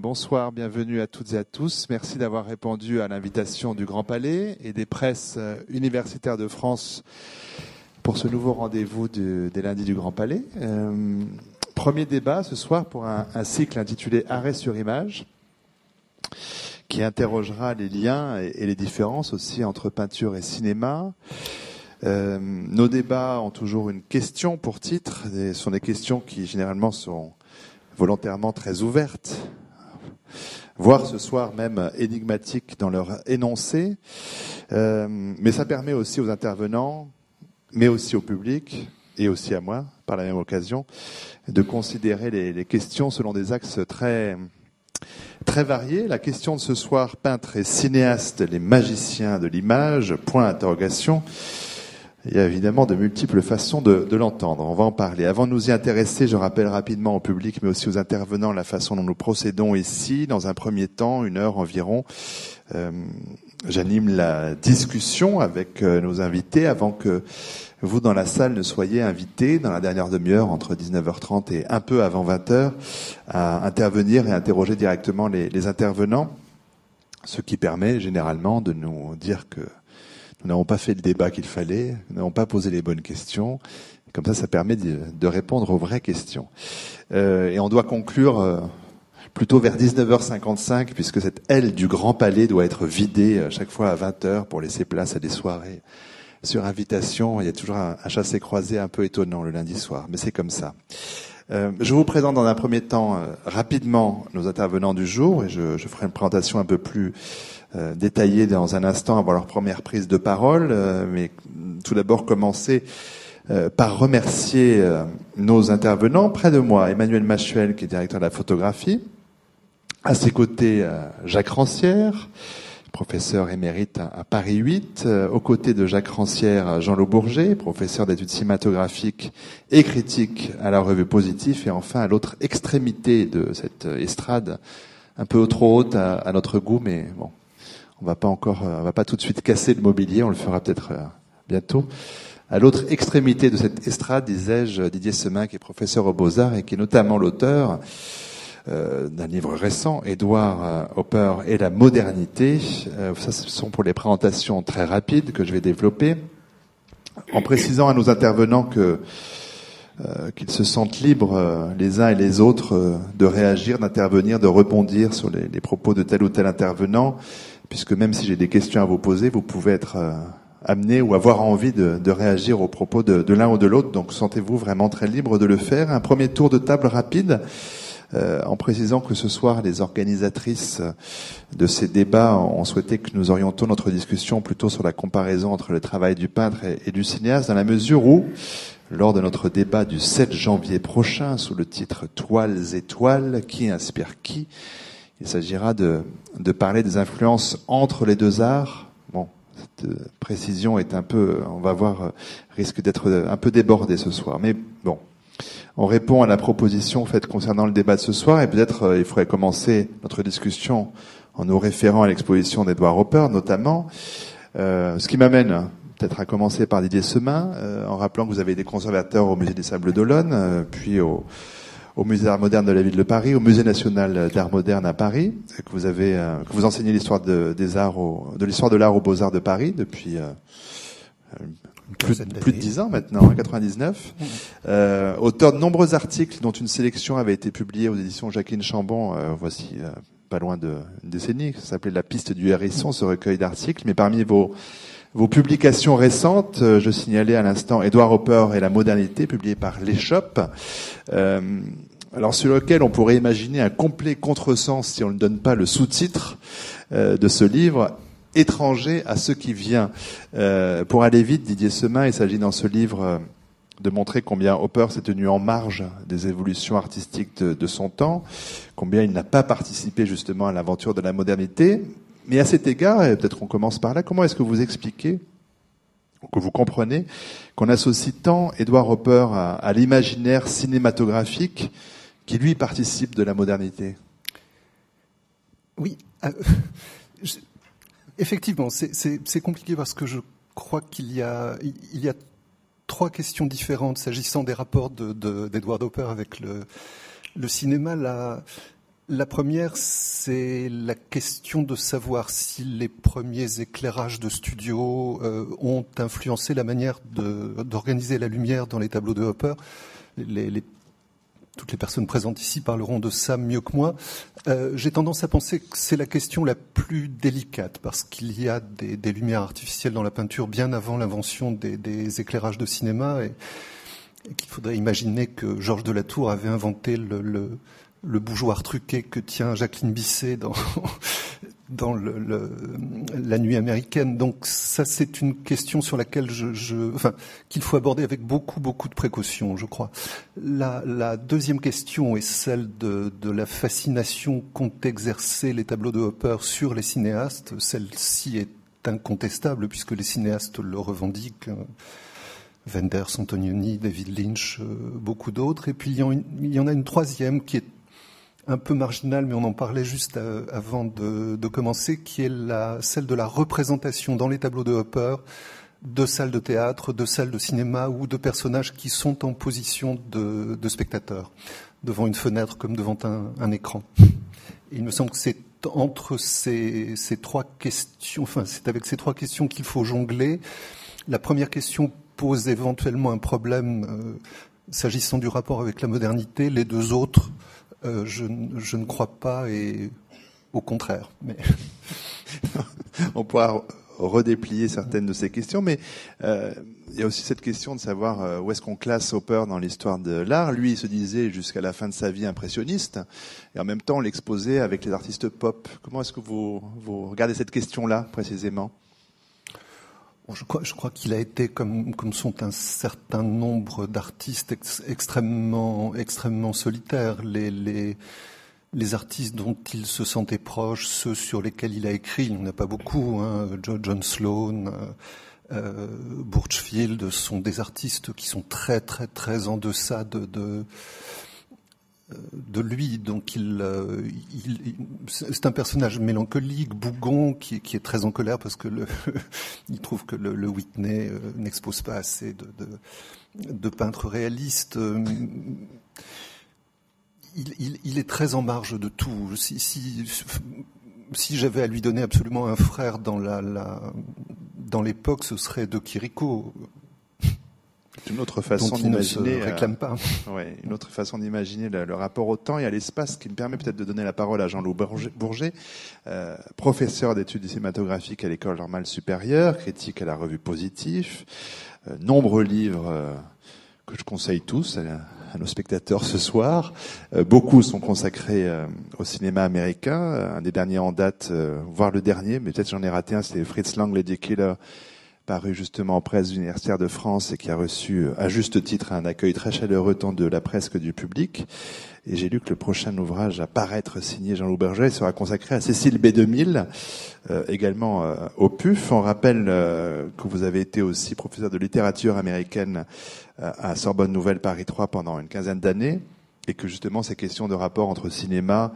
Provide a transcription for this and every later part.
Bonsoir, bienvenue à toutes et à tous. Merci d'avoir répondu à l'invitation du Grand Palais et des presses euh, universitaires de France pour ce nouveau rendez-vous des lundis du Grand Palais. Euh, premier débat ce soir pour un, cycle intitulé Arrêt sur image qui interrogera les liens et, les différences aussi entre peinture et cinéma. Euh, nos débats ont toujours une question pour titre. Ce sont des questions qui généralement sont volontairement très ouvertes, voire ce soir même énigmatiques dans leur énoncé. Euh, mais ça permet aussi aux intervenants, mais aussi au public, et aussi à moi, par la même occasion, de considérer les, questions selon des axes très très variés. La question de ce soir, peintre et cinéaste, les magiciens de l'image, point d'interrogation. Il y a évidemment de multiples façons de, de l'entendre. On va en parler. Avant de nous y intéresser, je rappelle rapidement au public, mais aussi aux intervenants, la façon dont nous procédons ici. Dans un premier temps, une heure environ, euh, j'anime la discussion avec euh, nos invités avant que vous, dans la salle, ne soyez invités dans la dernière demi-heure, entre 19h30 et un peu avant 20h, à intervenir et interroger directement les, les intervenants, ce qui permet généralement de nous dire que nous n'avons pas fait le débat qu'il fallait, nous n'avons pas posé les bonnes questions. Comme ça, ça permet de, répondre aux vraies questions. Euh, et on doit conclure euh, plutôt vers 19h55, puisque cette aile du Grand Palais doit être vidée à euh, chaque fois à 20h pour laisser place à des soirées sur invitation. Il y a toujours un, un chassé-croisé un peu étonnant le lundi soir, mais c'est comme ça. Je vous présente dans un premier temps rapidement nos intervenants du jour et je ferai une présentation un peu plus euh, détailler dans un instant avant leur première prise de parole, euh, mais tout d'abord commencer euh, par remercier nos intervenants. Près de moi, Emmanuel Machuel, qui est directeur de la photographie. À ses côtés, Jacques Rancière, professeur émérite à Paris 8. Aux côtés de Jacques Rancière, Jean-Loup Bourget, professeur d'études cinématographiques et critiques à la revue Positif. Et enfin, à l'autre extrémité de cette estrade, un peu trop haute à notre goût, mais bon, on va pas encore, euh, on va pas tout de suite casser le mobilier, on le fera peut-être euh, bientôt. À l'autre extrémité de cette estrade, disais-je, Didier Semin, qui est professeur aux Beaux-Arts et qui est notamment l'auteur euh, d'un livre récent, Édouard Hopper et la modernité. ça, ce sont pour les présentations très rapides que je vais développer, en précisant à nos intervenants que qu'ils se sentent libres les uns et les autres de réagir, d'intervenir, de rebondir sur les, les, propos de tel ou tel intervenant puisque même si j'ai des questions à vous poser, vous pouvez être euh, amené ou avoir envie de, réagir aux propos de, de l'un ou de l'autre. Donc sentez-vous vraiment très libre de le faire. Un premier tour de table rapide. Euh, en précisant que ce soir, les organisatrices de ces débats ont souhaité que nous orientons notre discussion plutôt sur la comparaison entre le travail du peintre et, et du cinéaste, dans la mesure où, lors de notre débat du 7 janvier prochain, sous le titre Toiles et toiles, qui inspire qui, il s'agira de, de, parler des influences entre les deux arts. Bon, cette précision est un peu, on va voir, risque d'être un peu débordée ce soir. Mais bon, on répond à la proposition faite concernant le débat de ce soir et peut-être euh, il faudrait commencer notre discussion en nous référant à l'exposition d'Edouard Hopper notamment. Euh, ce qui m'amène peut-être à commencer par Didier Semin, euh, en rappelant que vous avez des conservateurs au Musée des Sables d'Olonne, euh, puis au, au Musée d'art moderne de la ville de Paris, au Musée national d'art moderne à Paris, que vous avez, euh, que vous enseignez l'histoire de, des arts, au, de l'histoire de l'art aux Beaux Arts de Paris depuis euh, plus, plus, de 10 ans maintenant, 99. Hein, euh, auteur de nombreux articles, dont une sélection avait été publiée aux éditions Jacqueline Chambon. Euh, voici pas loin d'une décennie. Ça s'appelait La piste du hérisson, ce recueil d'articles. Mais parmi vos vos publications récentes, je signalais à l'instant Édouard Hopper et la modernité, publié par l'Échoppe. Euh, alors sur lequel on pourrait imaginer un complet contresens si on ne donne pas le sous-titre euh, de ce livre, étranger à ce qui vient. Euh, pour aller vite, Didier Semin, il s'agit dans ce livre euh, de montrer combien Hopper s'est tenu en marge des évolutions artistiques de son temps, combien il n'a pas participé justement à l'aventure de la modernité. Mais à cet égard, et peut-être qu'on commence par là, comment est-ce que vous expliquez que vous comprenez qu'on associe tant Edward Hopper à, l'imaginaire cinématographique qui lui participe de la modernité? Oui, euh, effectivement, c'est compliqué parce que je crois qu'il y a, il y a trois questions différentes s'agissant des rapports d'Edward de, Hopper avec le, cinéma. La première, c'est la question de savoir si les premiers éclairages de studio euh, ont influencé la manière d'organiser la lumière dans les tableaux de Hopper. Les, toutes les personnes présentes ici parleront de ça mieux que moi. Euh, j'ai tendance à penser que c'est la question la plus délicate parce qu'il y a des, lumières artificielles dans la peinture bien avant l'invention des, éclairages de cinéma et, qu'il faudrait imaginer que Georges de la Tour avait inventé le le bougeoir truqué que tient Jacqueline Bisset dans, dans le, la nuit américaine. Donc ça, c'est une question sur laquelle je, je enfin, qu'il faut aborder avec beaucoup, beaucoup de précaution, je crois. La, la deuxième question est celle de, de la fascination qu'ont exercé les tableaux de Hopper sur les cinéastes. Celle-ci est incontestable puisque les cinéastes le revendiquent. Wenders, Antonioni, David Lynch, euh, beaucoup d'autres. Et puis il y en a une troisième qui est un peu marginal, mais on en parlait juste euh, avant de, commencer, qui est la, celle de la représentation dans les tableaux de Hopper de salles de théâtre, de salles de cinéma ou de personnages qui sont en position de, de spectateurs, devant une fenêtre comme devant un, écran. il me semble que c'est entre ces, trois questions, enfin c'est avec ces trois questions qu'il faut jongler. La première question pose éventuellement un problème euh, s'agissant du rapport avec la modernité. Les deux autres euh, je, ne crois pas et au contraire. Mais... On pourra redéplier certaines de ces questions, mais euh, il y a aussi cette question de savoir euh, où est-ce qu'on classe Hopper dans l'histoire de l'art. Lui, il se disait jusqu'à la fin de sa vie impressionniste, et en même temps, on l'exposait avec les artistes pop. Comment est-ce que vous, vous regardez cette question-là précisément? Je crois, je crois qu'il a été, comme, comme sont un certain nombre d'artistes extrêmement, extrêmement solitaires. Les, les, les, artistes dont il se sentait proche, ceux sur lesquels il a écrit, il n'y en a pas beaucoup. Hein, John Sloan, euh, euh, Burchfield sont des artistes qui sont très, très, très en deçà de, de de lui. Donc il, euh, il c'est un personnage mélancolique, bougon, qui, est très en colère parce que le, il trouve que le, Whitney euh, n'expose pas assez de, peintres réalistes. Il, il, est très en marge de tout. Si, j'avais à lui donner absolument un frère dans la, la dans l'époque, ce serait de Kiriko une autre façon d'imaginer. Euh, réclame pas. Ouais, une autre façon d'imaginer le, rapport au temps et à l'espace, qui me permet peut-être de donner la parole à Jean-Loup Bourget, euh, professeur d'études cinématographiques à l'école normale supérieure, critique à la revue Positif, euh, nombreux livres euh, que je conseille tous à, nos spectateurs ce soir. beaucoup sont consacrés au cinéma américain. Un des derniers en date, voire le dernier, mais peut-être j'en ai raté un, c'est Fritz Lang, Lady Killer paru justement en presse universitaire de France et qui a reçu à juste titre un accueil très chaleureux tant de la presse que du public. Et j'ai lu que le prochain ouvrage à paraître signé Jean-Loup Berger sera consacré à Cécile B2000, euh, également euh, au PUF. On rappelle euh, que vous avez été aussi professeur de littérature américaine à Sorbonne Nouvelle Paris 3 pendant une quinzaine d'années et que justement ces questions de rapport entre cinéma,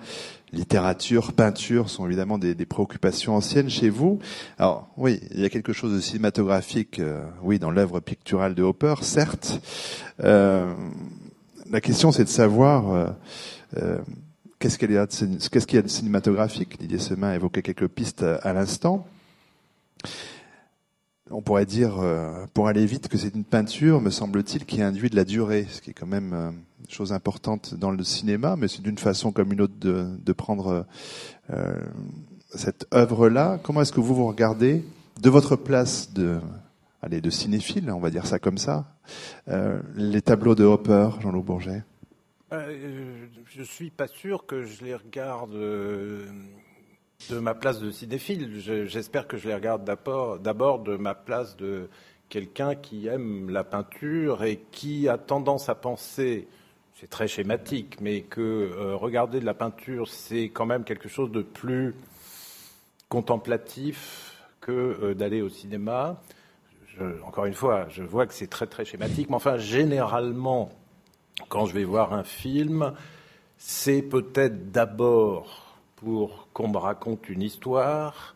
littérature, peinture sont évidemment des, des, préoccupations anciennes chez vous. Alors oui, il y a quelque chose de cinématographique, euh, oui, dans l'œuvre picturale de Hopper, certes. Euh, la question, c'est de savoir euh, euh qu'est-ce qu'il y, a de, cinématographique? Didier Semin a évoqué quelques pistes à l'instant on pourrait dire, euh, pour aller vite, que c'est une peinture, me semble-t-il, qui induit de la durée, ce qui est quand même euh, chose importante dans le cinéma, mais c'est d'une façon comme une autre de, prendre euh, cette œuvre-là. Comment est-ce que vous vous regardez de votre place de, allez, de cinéphile, on va dire ça comme ça, les tableaux de Hopper, Jean-Loup Bourget? Je suis pas sûr que je les regarde de ma place de cinéphile. J'espère que je les regarde d'abord de ma place de quelqu'un qui aime la peinture et qui a tendance à penser, c'est très schématique, mais que euh, regarder de la peinture, c'est quand même quelque chose de plus contemplatif que euh, d'aller au cinéma. encore une fois, je vois que c'est très très schématique, mais enfin, généralement, quand je vais voir un film, c'est peut-être d'abord pour qu'on me raconte une histoire.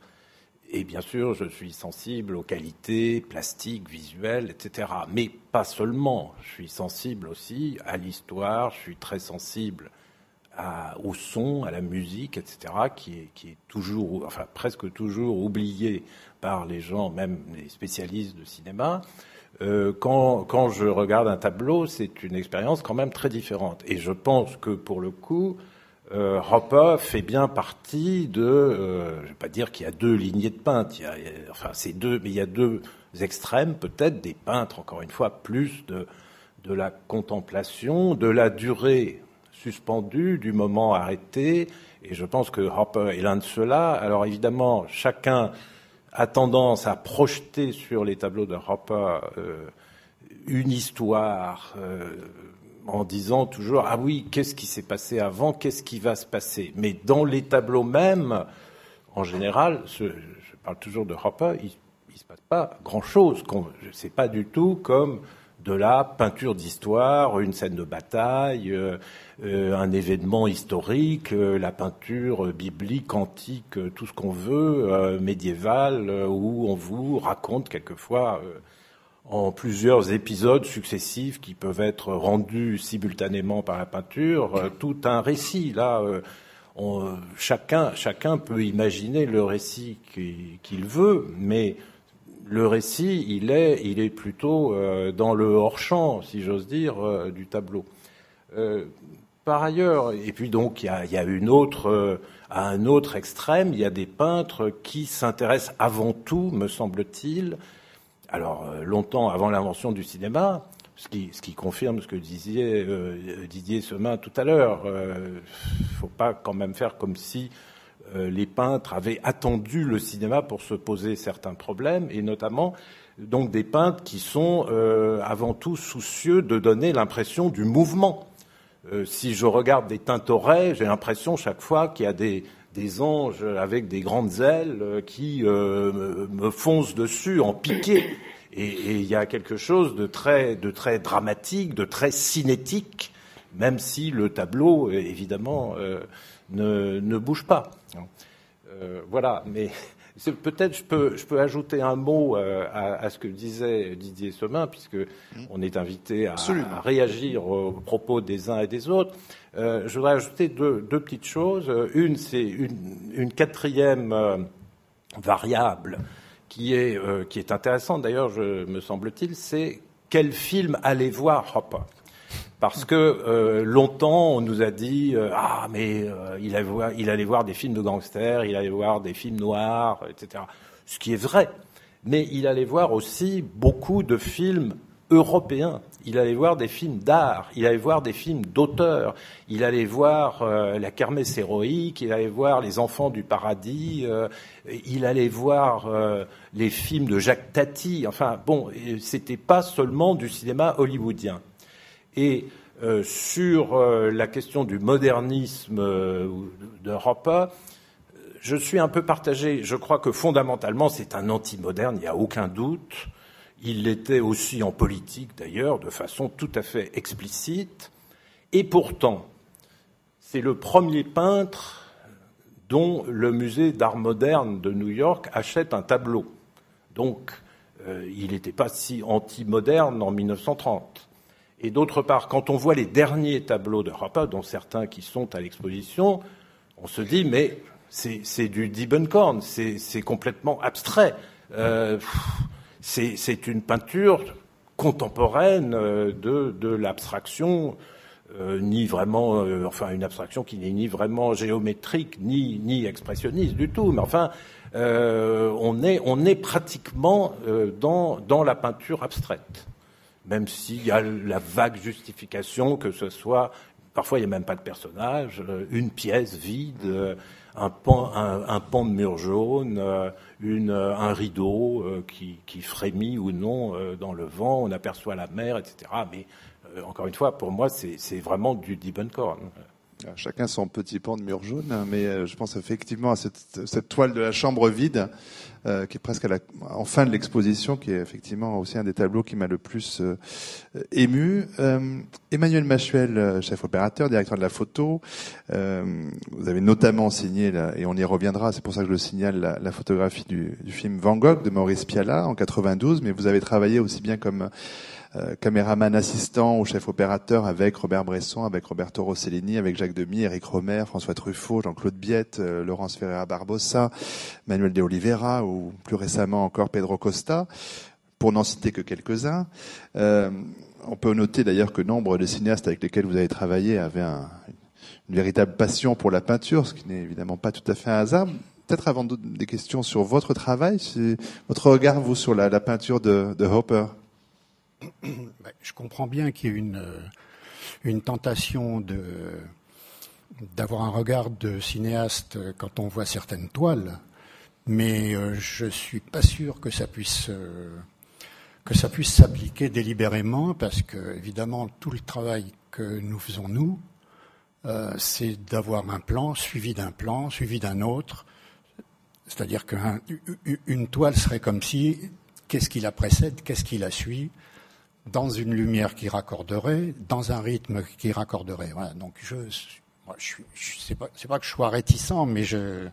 Et bien sûr, je suis sensible aux qualités plastiques, visuelles, etc. Mais pas seulement. Je suis sensible aussi à l'histoire. Je suis très sensible au son, à la musique, etc., qui est, toujours, enfin presque toujours oublié par les gens, même les spécialistes de cinéma. Euh, quand, quand, je regarde un tableau, c'est une expérience quand même très différente. Et je pense que pour le coup, euh, fait bien partie de, euh, je vais pas dire qu'il y a deux lignées de peintres, il y a, enfin c'est deux, mais il y a deux extrêmes peut-être des peintres, encore une fois, plus de, de la contemplation, de la durée suspendu, du moment arrêté. Et je pense que Hopper est l'un de ceux-là. Alors évidemment, chacun a tendance à projeter sur les tableaux de Hopper euh, une histoire euh, en disant toujours ah oui qu'est-ce qui s'est passé avant qu'est-ce qui va se passer? Mais dans les tableaux même en général je parle toujours de Hopper il, ne se passe pas grand chose c'est pas du tout comme de la peinture d'histoire, une scène de bataille, euh, euh, un événement historique, euh, la peinture biblique, antique, tout ce qu'on veut, médiévale, où on vous raconte quelquefois en plusieurs épisodes successifs qui peuvent être rendus simultanément par la peinture, tout un récit. Là, chacun, chacun peut imaginer le récit qu'il veut, mais le récit, il est, il est plutôt euh, dans le hors-champ, si j'ose dire, euh, du tableau. Euh, par ailleurs, et puis donc il y a, une autre, à un autre extrême, il y a des peintres qui s'intéressent avant tout, me semble-t-il, alors longtemps avant l'invention du cinéma, ce qui, ce qui, confirme ce que disait Didier Semin tout à l'heure. Il ne faut pas quand même faire comme si euh, les peintres avaient attendu le cinéma pour se poser certains problèmes, et notamment donc des peintres qui sont euh, avant tout soucieux de donner l'impression du mouvement. Euh, si je regarde des Tintorets, j'ai l'impression chaque fois qu'il y a des, anges avec des grandes ailes qui me foncent dessus en piqué. Et il y a quelque chose de très, de très dramatique, de très cinétique, même si le tableau, évidemment, ne, ne bouge pas. Euh, voilà, mais peut-être je peux, je peux ajouter un mot euh, à, ce que disait Didier Semin, puisque mmh. on est invité à, réagir aux propos des uns et des autres. Euh, je voudrais ajouter deux, petites choses. Une, c'est une, quatrième variable qui est, qui est intéressante, d'ailleurs, me semble-t-il, c'est quel film allait voir Hopper parce que euh, longtemps on nous a dit euh, ah mais euh, il, allait voir, des films de gangsters, il allait voir des films noirs, etc. Ce qui est vrai, mais il allait voir aussi beaucoup de films européens. Il allait voir des films d'art, il allait voir des films d'auteurs, il allait voir La Kermesse héroïque, il allait voir Les Enfants du paradis, il allait voir les films de Jacques Tati. Enfin bon, c'était pas seulement du cinéma hollywoodien. Et euh, sur euh, la question du modernisme euh, d'Europe, je suis un peu partagé. Je crois que fondamentalement, c'est un anti-moderne, il n'y a aucun doute. Il l'était aussi en politique, d'ailleurs, de façon tout à fait explicite. Et pourtant, c'est le premier peintre dont le musée d'art moderne de New York achète un tableau. Donc, il n'était pas si anti-moderne en 1930. Et d'autre part, quand on voit les derniers tableaux de Rappa, dont certains qui sont à l'exposition, on se dit, mais c'est du Diebenkorn, c'est complètement abstrait. Euh, c'est une peinture contemporaine euh, de, de l'abstraction, euh, ni vraiment, euh, enfin une abstraction qui n'est ni vraiment géométrique, ni, ni expressionniste du tout, mais enfin, on, est, on est pratiquement dans, dans la peinture abstraite même s'il y a la vague justification que ce soit, parfois il n'y a même pas de personnage, euh, une pièce vide, euh, un pan, un, pan de mur jaune, euh, un rideau qui, frémit ou non dans le vent, on aperçoit la mer, etc. Mais encore une fois, pour moi, c'est vraiment du Diebenkorn. Chacun son petit pan de mur jaune, hein, mais je pense effectivement à cette toile de la chambre vide euh, qui est presque à la, en fin de l'exposition, qui est effectivement aussi un des tableaux qui m'a le plus euh, ému. Euh, Emmanuel Machuel, chef opérateur, directeur de la photo, vous avez notamment signé, et on y reviendra, c'est pour ça que je le signale, la, photographie du, film Van Gogh de Maurice Pialat en 92, mais vous avez travaillé aussi bien comme caméraman assistant au chef opérateur avec Robert Bresson, avec Roberto Rossellini, avec Jacques Demy, Eric Romer, François Truffaut, Jean-Claude Biette, Laurence Ferreira Barbosa, Manuel de Oliveira ou plus récemment encore Pedro Costa, pour n'en citer que quelques-uns. on peut noter d'ailleurs que nombre de cinéastes avec lesquels vous avez travaillé avaient un, une véritable passion pour la peinture, ce qui n'est évidemment pas tout à fait un hasard. Peut-être avant des questions sur votre travail, votre regard, vous, sur la, peinture de, Hopper ben, Je comprends bien qu'il y ait une, une tentation de, d'avoir un regard de cinéaste quand on voit certaines toiles, mais euh, je ne suis pas sûr que ça puisse euh, que ça puisse s'appliquer délibérément, parce que évidemment tout le travail que nous faisons nous, euh, c'est d'avoir un plan suivi d'un plan, suivi d'un autre. C'est-à-dire qu'une toile serait comme si, qu'est-ce qui la précède, qu'est-ce qui la suit, dans une lumière qui raccorderait, dans un rythme qui raccorderait. Voilà. Donc je, c'est pas, que je sois réticent, mais je,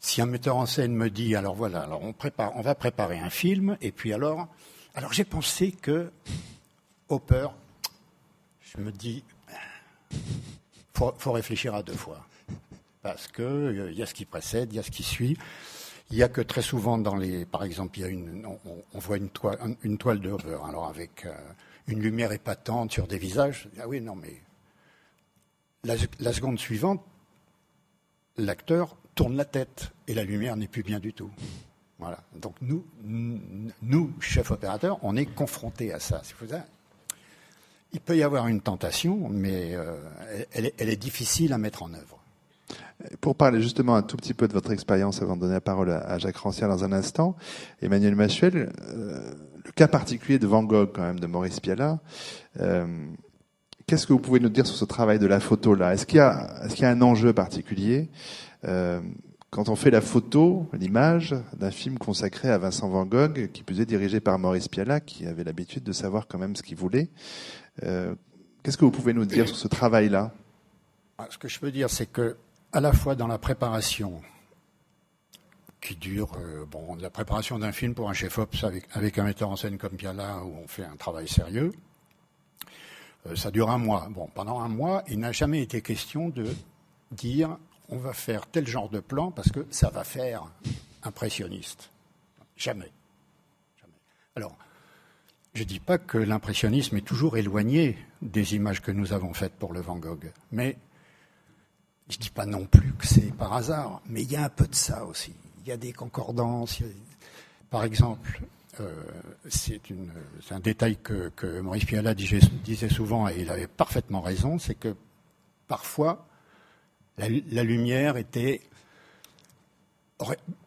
si un metteur en scène me dit, alors voilà, on va préparer un film, et puis alors, alors j'ai pensé que Hopper, je me dis, faut, faut réfléchir à deux fois. Parce qu'il euh, y a ce qui précède, il y a ce qui suit. Il y a que très souvent dans les, par exemple, il y a une, on, voit une toile, une de Hopper, alors avec euh, une lumière épatante sur des visages. Ah oui, non, mais la seconde suivante, l'acteur tourne la tête et la lumière n'est plus bien du tout. Voilà. Donc nous, nous, chefs opérateurs, on est confrontés à ça. Il peut y avoir une tentation, mais euh, elle, est, difficile à mettre en œuvre. Pour parler justement un tout petit peu de votre expérience, avant de donner la parole à, Jacques Rancière dans un instant, Emmanuel Machuel, euh, le cas particulier de Van Gogh, quand même, de Maurice Pialat, euh, qu'est-ce que vous pouvez nous dire sur ce travail de la photo là Est-ce qu'il y, a un enjeu particulier? Quand on fait la photo, l'image d'un film consacré à Vincent Van Gogh, qui plus est dirigé par Maurice Pialat, qui avait l'habitude de savoir quand même ce qu'il voulait, euh, qu'est-ce que vous pouvez nous dire sur ce travail-là? Ah, Ce que je peux dire, c'est que à la fois dans la préparation, qui dure, euh, bon, la préparation d'un film pour un chef-op avec, un metteur en scène comme Piala, où on fait un travail sérieux, euh, ça dure un mois. Bon, pendant un mois, il n'a jamais été question de dire on va faire tel genre de plan parce que ça va faire impressionniste. Jamais. Alors, je ne dis pas que l'impressionnisme est toujours éloigné des images que nous avons faites pour le Van Gogh, mais je ne dis pas non plus que c'est par hasard, mais il y a un peu de ça aussi. Il y a des concordances. Par exemple, euh, c'est un détail que, Maurice Pialat disait, souvent, et il avait parfaitement raison, c'est que parfois, la, lumière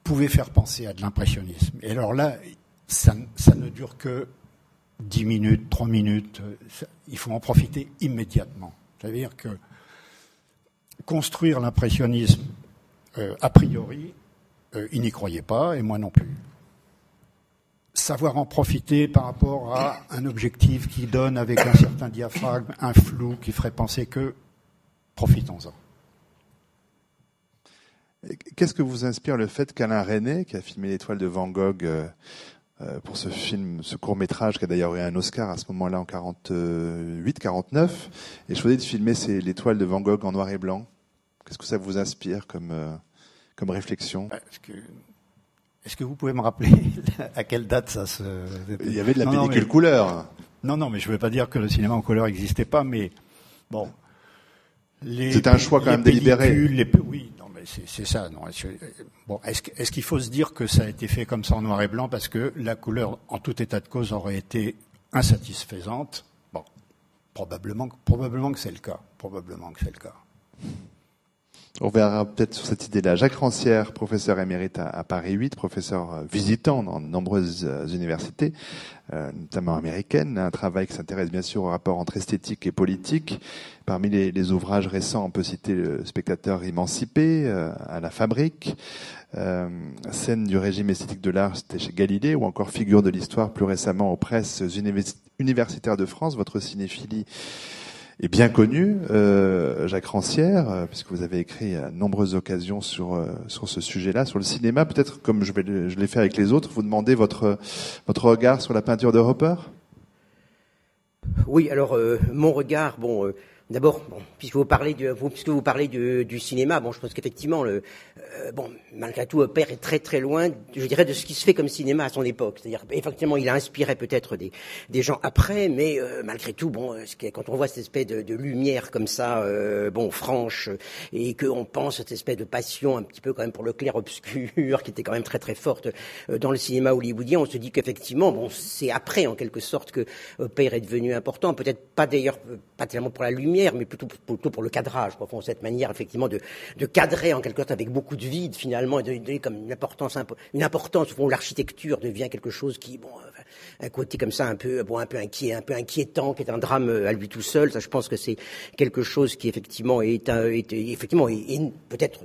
pouvait faire penser à de l'impressionnisme. Et alors là, ça ne dure que 10 minutes, 3 minutes, il faut en profiter immédiatement. C'est-à-dire que construire l'impressionnisme, euh, a priori, euh, il n'y croyait pas, et moi non plus. Savoir en profiter par rapport à un objectif qui donne avec un certain diaphragme un flou qui ferait penser que profitons-en. Qu'est-ce que vous inspire le fait qu'Alain René, qui a filmé l'étoile de Van Gogh euh, pour ce film, ce court métrage qui a d'ailleurs eu un Oscar à ce moment-là en 48, 49, et choisi de filmer l'étoile de Van Gogh en noir et blanc? Qu'est-ce que ça vous inspire comme euh, comme réflexion? Bah, Est-ce que, vous pouvez me rappeler à quelle date ça se Il y avait de la pellicule couleur. Non, non, mais je ne veux pas dire que le cinéma en couleur n'existait pas, mais bon. C'est un choix quand même délibéré. Les, c'est ça. Non. Est-ce, bon, est-ce, qu'il faut se dire que ça a été fait comme ça en noir et blanc parce que la couleur, en tout état de cause, aurait été insatisfaisante? Bon, probablement, probablement que c'est le cas. Probablement que c'est le cas. On verra peut-être sur cette idée-là. Jacques Rancière, professeur émérite à, Paris 8, professeur euh, visitant dans de nombreuses euh, universités, euh, notamment américaines, un travail qui s'intéresse bien sûr au rapport entre esthétique et politique. Parmi les, ouvrages récents, on peut citer Le spectateur émancipé, à la fabrique, scène du régime esthétique de l'art, c'était chez Galilée, ou encore figure de l'histoire plus récemment aux presses universitaires de France, votre cinéphilie est bien connu, euh, Jacques Rancière, euh, puisque vous avez écrit à nombreuses occasions sur euh, sur ce sujet-là, sur le cinéma. Peut-être, comme je, l'ai fait avec les autres, vous demandez votre votre regard sur la peinture de Hopper? Oui, alors mon regard, bon, D'abord, puisque vous parlez du, puisque vous parlez du, du cinéma, bon, je pense qu'effectivement, le, euh, bon, malgré tout, Père est très très loin, je dirais, de ce qui se fait comme cinéma à son époque. C'est-à-dire, effectivement, il a inspiré peut-être des, des gens après, mais euh, malgré tout, bon, quand on voit cette espèce de, de lumière comme ça, euh, bon, franche, et qu'on pense cette espèce de passion un petit peu quand même pour le clair obscur, qui était quand même très très forte dans le cinéma hollywoodien, on se dit qu'effectivement, bon, c'est après en quelque sorte que Père est devenu important. Peut-être pas d'ailleurs, pas tellement pour la lumière mais plutôt, plutôt pour le cadrage, pour cette manière effectivement de, de, cadrer en quelque sorte avec beaucoup de vide finalement et de donner comme une importance, une importance où l'architecture devient quelque chose qui, bon, un côté comme ça un peu, bon, un peu inquiet, un peu inquiétant, qui est un drame à lui tout seul. Ça, je pense que c'est quelque chose qui effectivement est, est effectivement peut-être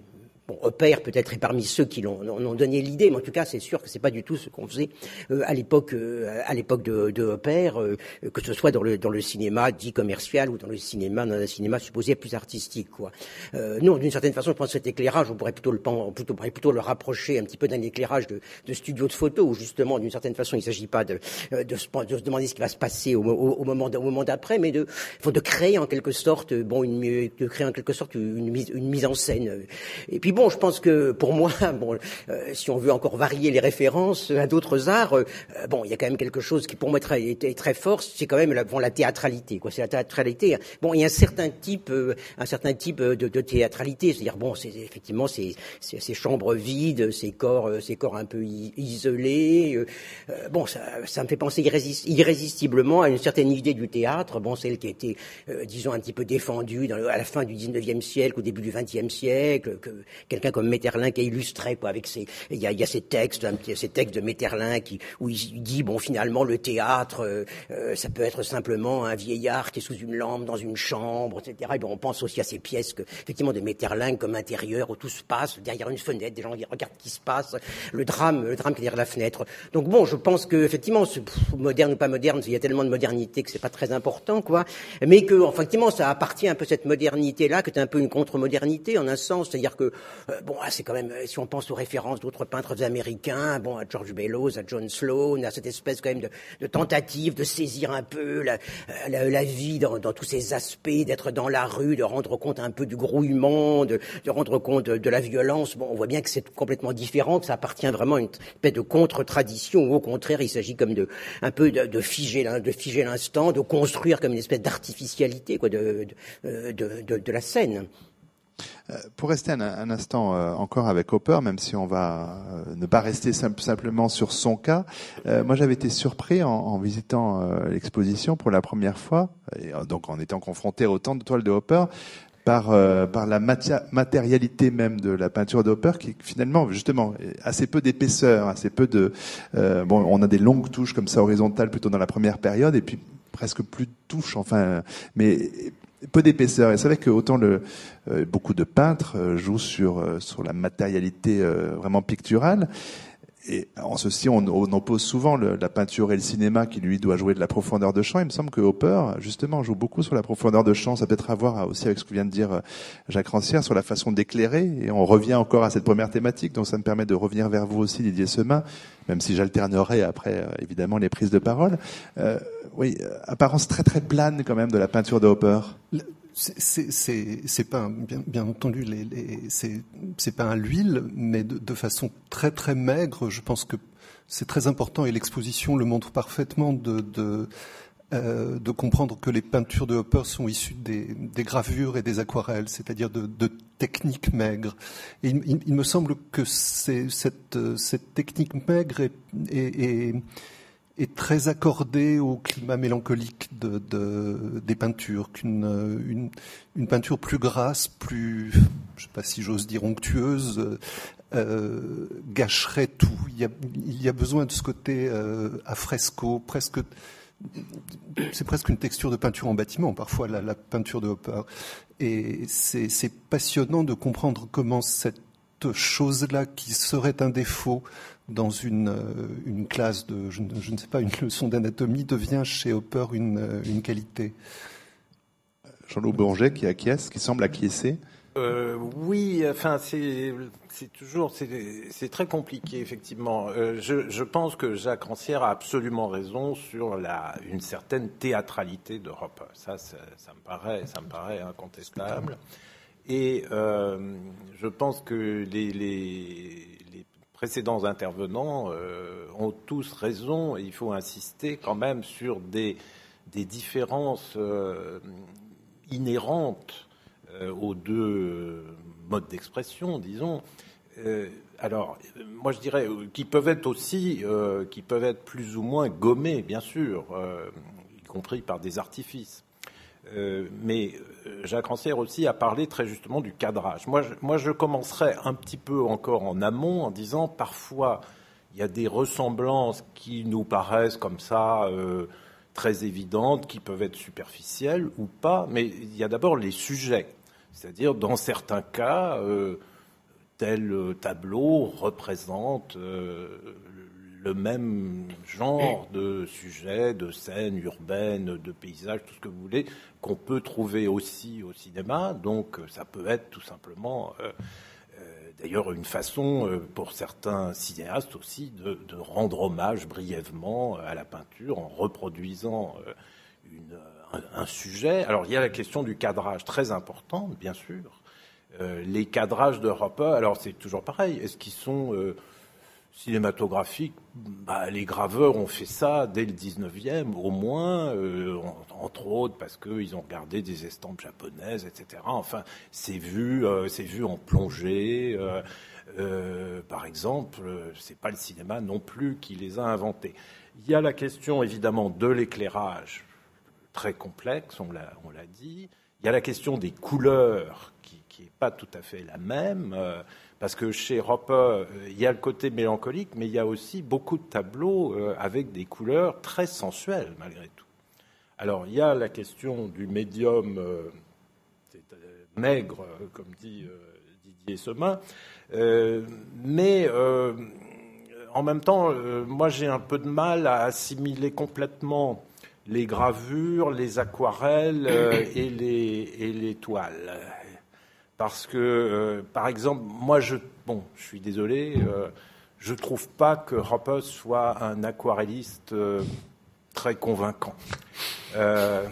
Bon, Opère peut-être est parmi ceux qui l'ont donné l'idée, mais en tout cas, c'est sûr que c'est pas du tout ce qu'on faisait euh, à l'époque, euh, à l'époque de, de Opère, euh, que ce soit dans le dans le cinéma dit commercial ou dans le cinéma dans un cinéma supposé plus artistique, quoi. non, d'une certaine façon, je pense que cet éclairage, on pourrait plutôt le plutôt, plutôt le rapprocher un petit peu d'un éclairage de, de studio de photo, où justement, d'une certaine façon, il ne s'agit pas de, de, se, de se demander ce qui va se passer au, au, moment au moment d'après, mais de de créer en quelque sorte, bon, une, de créer en quelque sorte une mise une mise en scène. Et puis bon, je pense que pour moi, bon, euh, si on veut encore varier les références à d'autres arts, euh, bon, il y a quand même quelque chose qui pour moi est très, fort, c'est quand même la, bon, la théâtralité. Quoi, c'est la théâtralité. Bon, il y a un certain type, euh, un certain type de, de théâtralité, c'est-à-dire bon, c'est effectivement ces, ces, chambres vides, ces corps, ces corps un peu isolés. bon, ça, ça me fait penser irrésistiblement à une certaine idée du théâtre, bon, celle qui a été, disons, un petit peu défendue dans à la fin du 19e siècle, au début du 20e siècle, que quelqu'un comme Metterlin qui est illustré quoi avec ses il y a, y a ces textes ces textes de Metterlin qui où il dit bon finalement le théâtre euh, euh, ça peut être simplement un vieillard qui est sous une lampe dans une chambre etc et bon, on pense aussi à ces pièces que effectivement de Metterlin comme intérieur où tout se passe derrière une fenêtre des gens regardent ce qui se passe le drame le drame qui est derrière la fenêtre. Donc bon je pense que effectivement moderne ou pas moderne il y a tellement de modernité que c'est pas très important quoi. Mais que effectivement ça appartient un peu cette modernité là que c'est un peu une contre-modernité en un sens. C'est-à-dire que euh, bon, ah, c'est quand même, si on pense aux références d'autres peintres américains, bon, à George Bellows, à John Sloan, à cette espèce quand même de, tentative de saisir un peu la, la vie dans, tous ses aspects, d'être dans la rue, de rendre compte un peu du grouillement, de, rendre compte de, la violence. Bon, on voit bien que c'est complètement différent, que ça appartient vraiment à une espèce de contre-tradition, ou au contraire, il s'agit comme de, un peu de, de figer, de figer l'instant, de construire comme une espèce d'artificialité, quoi, de, de, de, de la scène. Euh, pour rester un, instant euh, encore avec Hopper, même si on va euh, ne pas rester simplement sur son cas, moi j'avais été surpris en, visitant l'exposition pour la première fois, donc en étant confronté autant de toiles de Hopper, par, par la matérialité même de la peinture d'Hopper, qui finalement, justement, assez peu d'épaisseur, assez peu de... bon, on a des longues touches comme ça horizontales plutôt dans la première période, et puis presque plus de touches, enfin, mais peu d'épaisseur. Et c'est vrai que autant le, euh, beaucoup de peintres euh, jouent sur, euh, sur la matérialité vraiment picturale, et en ceci, on, on oppose souvent le, la peinture et le cinéma qui, lui, doit jouer de la profondeur de champ. Il me semble que Hopper, justement, joue beaucoup sur la profondeur de champ. Ça peut être à voir aussi avec ce que vient de dire euh, Jacques Rancière sur la façon d'éclairer. Et on revient encore à cette première thématique. Donc ça me permet de revenir vers vous aussi, Didier Semin, même si j'alternerai après, euh, évidemment, les prises de parole. Euh, oui, apparence très très plane quand même de la peinture de Hopper. C'est pas bien, entendu les, les c'est pas à l'huile, mais de, de, façon très très maigre. Je pense que c'est très important et l'exposition le montre parfaitement de, de euh, de comprendre que les peintures de Hopper sont issues des, des gravures et des aquarelles, c'est-à-dire de, de, techniques maigres. Et il, il, me semble que cette, cette technique maigre est, est, est est très accordé au climat mélancolique de, de des peintures, qu'une une, une, peinture plus grasse, plus, je sais pas si j'ose dire onctueuse, euh, gâcherait tout. Il y, a, il y a besoin de ce côté euh, à fresco, presque. C'est presque une texture de peinture en bâtiment, parfois la, la peinture de Hopper. Et c'est passionnant de comprendre comment cette chose-là, qui serait un défaut, dans une, euh, une classe de, je ne, je ne, sais pas, une leçon d'anatomie devient chez Hopper une, euh, une qualité. Jean-Loup Bourget qui acquiesce, qui semble acquiescer. euh, oui, enfin c'est toujours c'est très compliqué effectivement. Euh, je, je, pense que Jacques Rancière a absolument raison sur la une certaine théâtralité d'Europe. Ça, ça, ça, me paraît ça me paraît incontestable. Et euh, je pense que les précédents intervenants euh, ont tous raison. Et il faut insister quand même sur des différences euh, inhérentes euh, aux deux modes d'expression, disons. Alors, moi je dirais qui peuvent être aussi, qui peuvent être plus ou moins gommés, bien sûr, y compris par des artifices. Mais Jacques Rancière aussi a parlé très justement du cadrage. Moi je, moi, je commencerai un petit peu encore en amont en disant parfois il y a des ressemblances qui nous paraissent comme ça très évidentes, qui peuvent être superficielles ou pas, mais il y a d'abord les sujets. C'est-à-dire, dans certains cas, euh, tel tableau représente euh, le même genre de sujet, de scène urbaine, de paysage, tout ce que vous voulez, qu'on peut trouver aussi au cinéma. Donc, ça peut être tout simplement euh, d'ailleurs une façon euh, pour certains cinéastes aussi de, rendre hommage brièvement à la peinture en reproduisant euh, un, sujet. Alors il y a la question du cadrage très important, bien sûr. Euh, les cadrages de alors c'est toujours pareil. Est-ce qu'ils sont cinématographique, bah, les graveurs ont fait ça dès le 19e, au moins, euh, entre autres parce qu'ils ont regardé des estampes japonaises, etc. Enfin, c'est vu, euh, vu en plongée. Euh, par exemple, c'est pas le cinéma non plus qui les a inventés. Il y a la question évidemment de l'éclairage, très complexe, on l'a, on l'a dit. Il y a la question des couleurs, qui n'est pas tout à fait la même. Parce que chez Roper, euh, il y a le côté mélancolique, mais il y a aussi beaucoup de tableaux euh, avec des couleurs très sensuelles, malgré tout. Alors, il y a la question du médium euh, maigre, comme dit Didier Semin, mais en même temps, moi j'ai un peu de mal à assimiler complètement les gravures, les aquarelles et, les, et les toiles parce que, euh, par exemple, moi, je, bon, je suis désolé, euh, je ne trouve pas que Hoppe soit un aquarelliste euh, très convaincant. je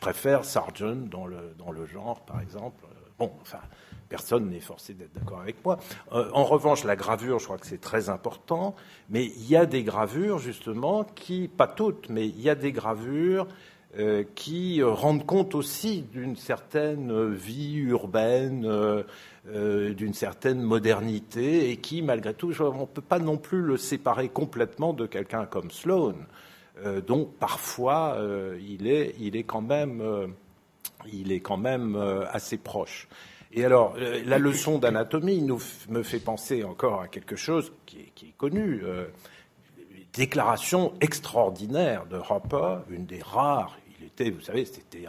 préfère Sargent dans le, dans le genre, par exemple. Bon, enfin, personne n'est forcé d'être d'accord avec moi. en revanche, la gravure, je crois que c'est très important, mais il y a des gravures, justement, qui, pas toutes, mais il y a des gravures euh, qui rendent compte aussi d'une certaine vie urbaine, euh, euh, d'une certaine modernité, et qui, malgré tout, on ne peut pas non plus le séparer complètement de quelqu'un comme Sloan. donc parfois, il, est, il, est quand même, il est quand même assez proche. Et alors, la leçon d'anatomie me fait penser encore à quelque chose qui est, qui est connu déclaration extraordinaire de Hopper, une des rares vous savez, c'était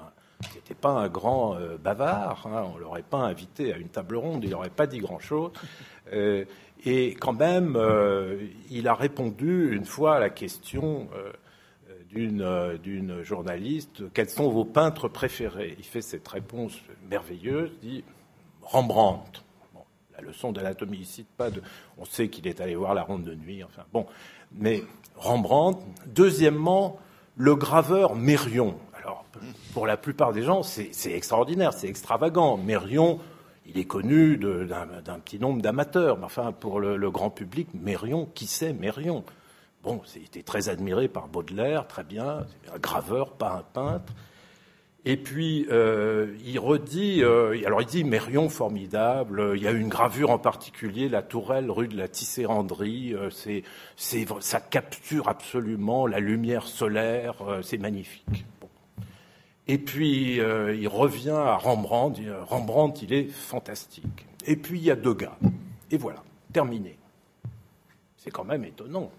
n'était pas un grand euh, bavard. Hein, on l'aurait pas invité à une table ronde, il n'aurait pas dit grand-chose. Euh, et quand même, euh, il a répondu une fois à la question d'une journaliste quels sont vos peintres préférés? Il fait cette réponse merveilleuse, dit Rembrandt. la leçon d'anatomie ici, pas de. On sait qu'il est allé voir la ronde de nuit. Enfin bon, mais Rembrandt. Deuxièmement, le graveur Mérion pour la plupart des gens, c'est extraordinaire, c'est extravagant. Mérion, il est connu d'un petit nombre d'amateurs, mais enfin, pour le, grand public, Mérion, qui c'est Mérion Bon, c'était très admiré par Baudelaire, très bien, un graveur, pas un peintre. Et puis, euh, il redit, euh, alors il dit Mérion formidable, il y a une gravure en particulier, la tourelle rue de la Tisséranderie, euh, c'est, ça capture absolument la lumière solaire, c'est magnifique. Et puis, il revient à Rembrandt. Rembrandt, il est fantastique. Et puis, il y a Degas. Et voilà, terminé. C'est quand même étonnant.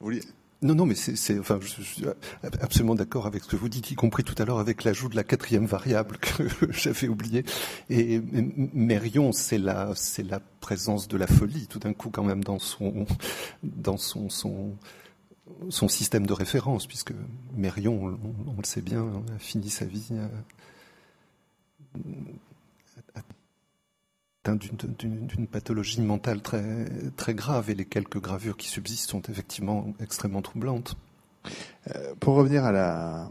Oui. Non, non, mais c'est, enfin, je, suis absolument d'accord avec ce que vous dites, y compris tout à l'heure avec l'ajout de la quatrième variable que j'avais oubliée. Et Mérion, c'est la, c'est la présence de la folie, tout d'un coup, quand même, dans son, dans son, son, son système de référence, puisque Mérion, on, le sait bien, a fini sa vie d'une pathologie mentale très, très grave et les quelques gravures qui subsistent sont effectivement extrêmement troublantes. Euh, pour revenir à la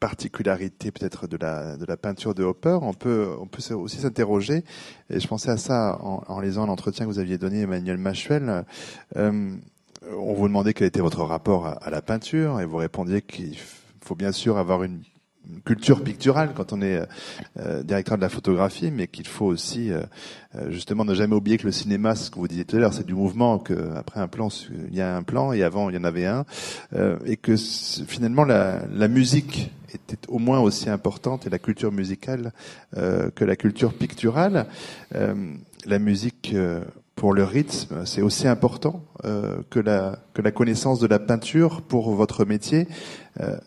particularité peut-être de la, de la peinture de Hopper, on peut, on peut aussi s'interroger, et je pensais à ça en, lisant l'entretien que vous aviez donné Emmanuel Machuel, euh, on vous demandait quel était votre rapport à, à la peinture, et vous répondiez qu'il faut bien sûr avoir une culture picturale quand on est euh, directeur de la photographie, mais qu'il faut aussi euh, euh, justement ne jamais oublier que le cinéma, ce que vous disiez tout à l'heure, c'est du mouvement, que après un plan, il y a un plan et avant il y en avait un, et que finalement la, la, musique était au moins aussi importante et la culture musicale que la culture picturale. la musique pour le rythme, c'est aussi important euh, que, la, que la connaissance de la peinture pour votre métier. Euh,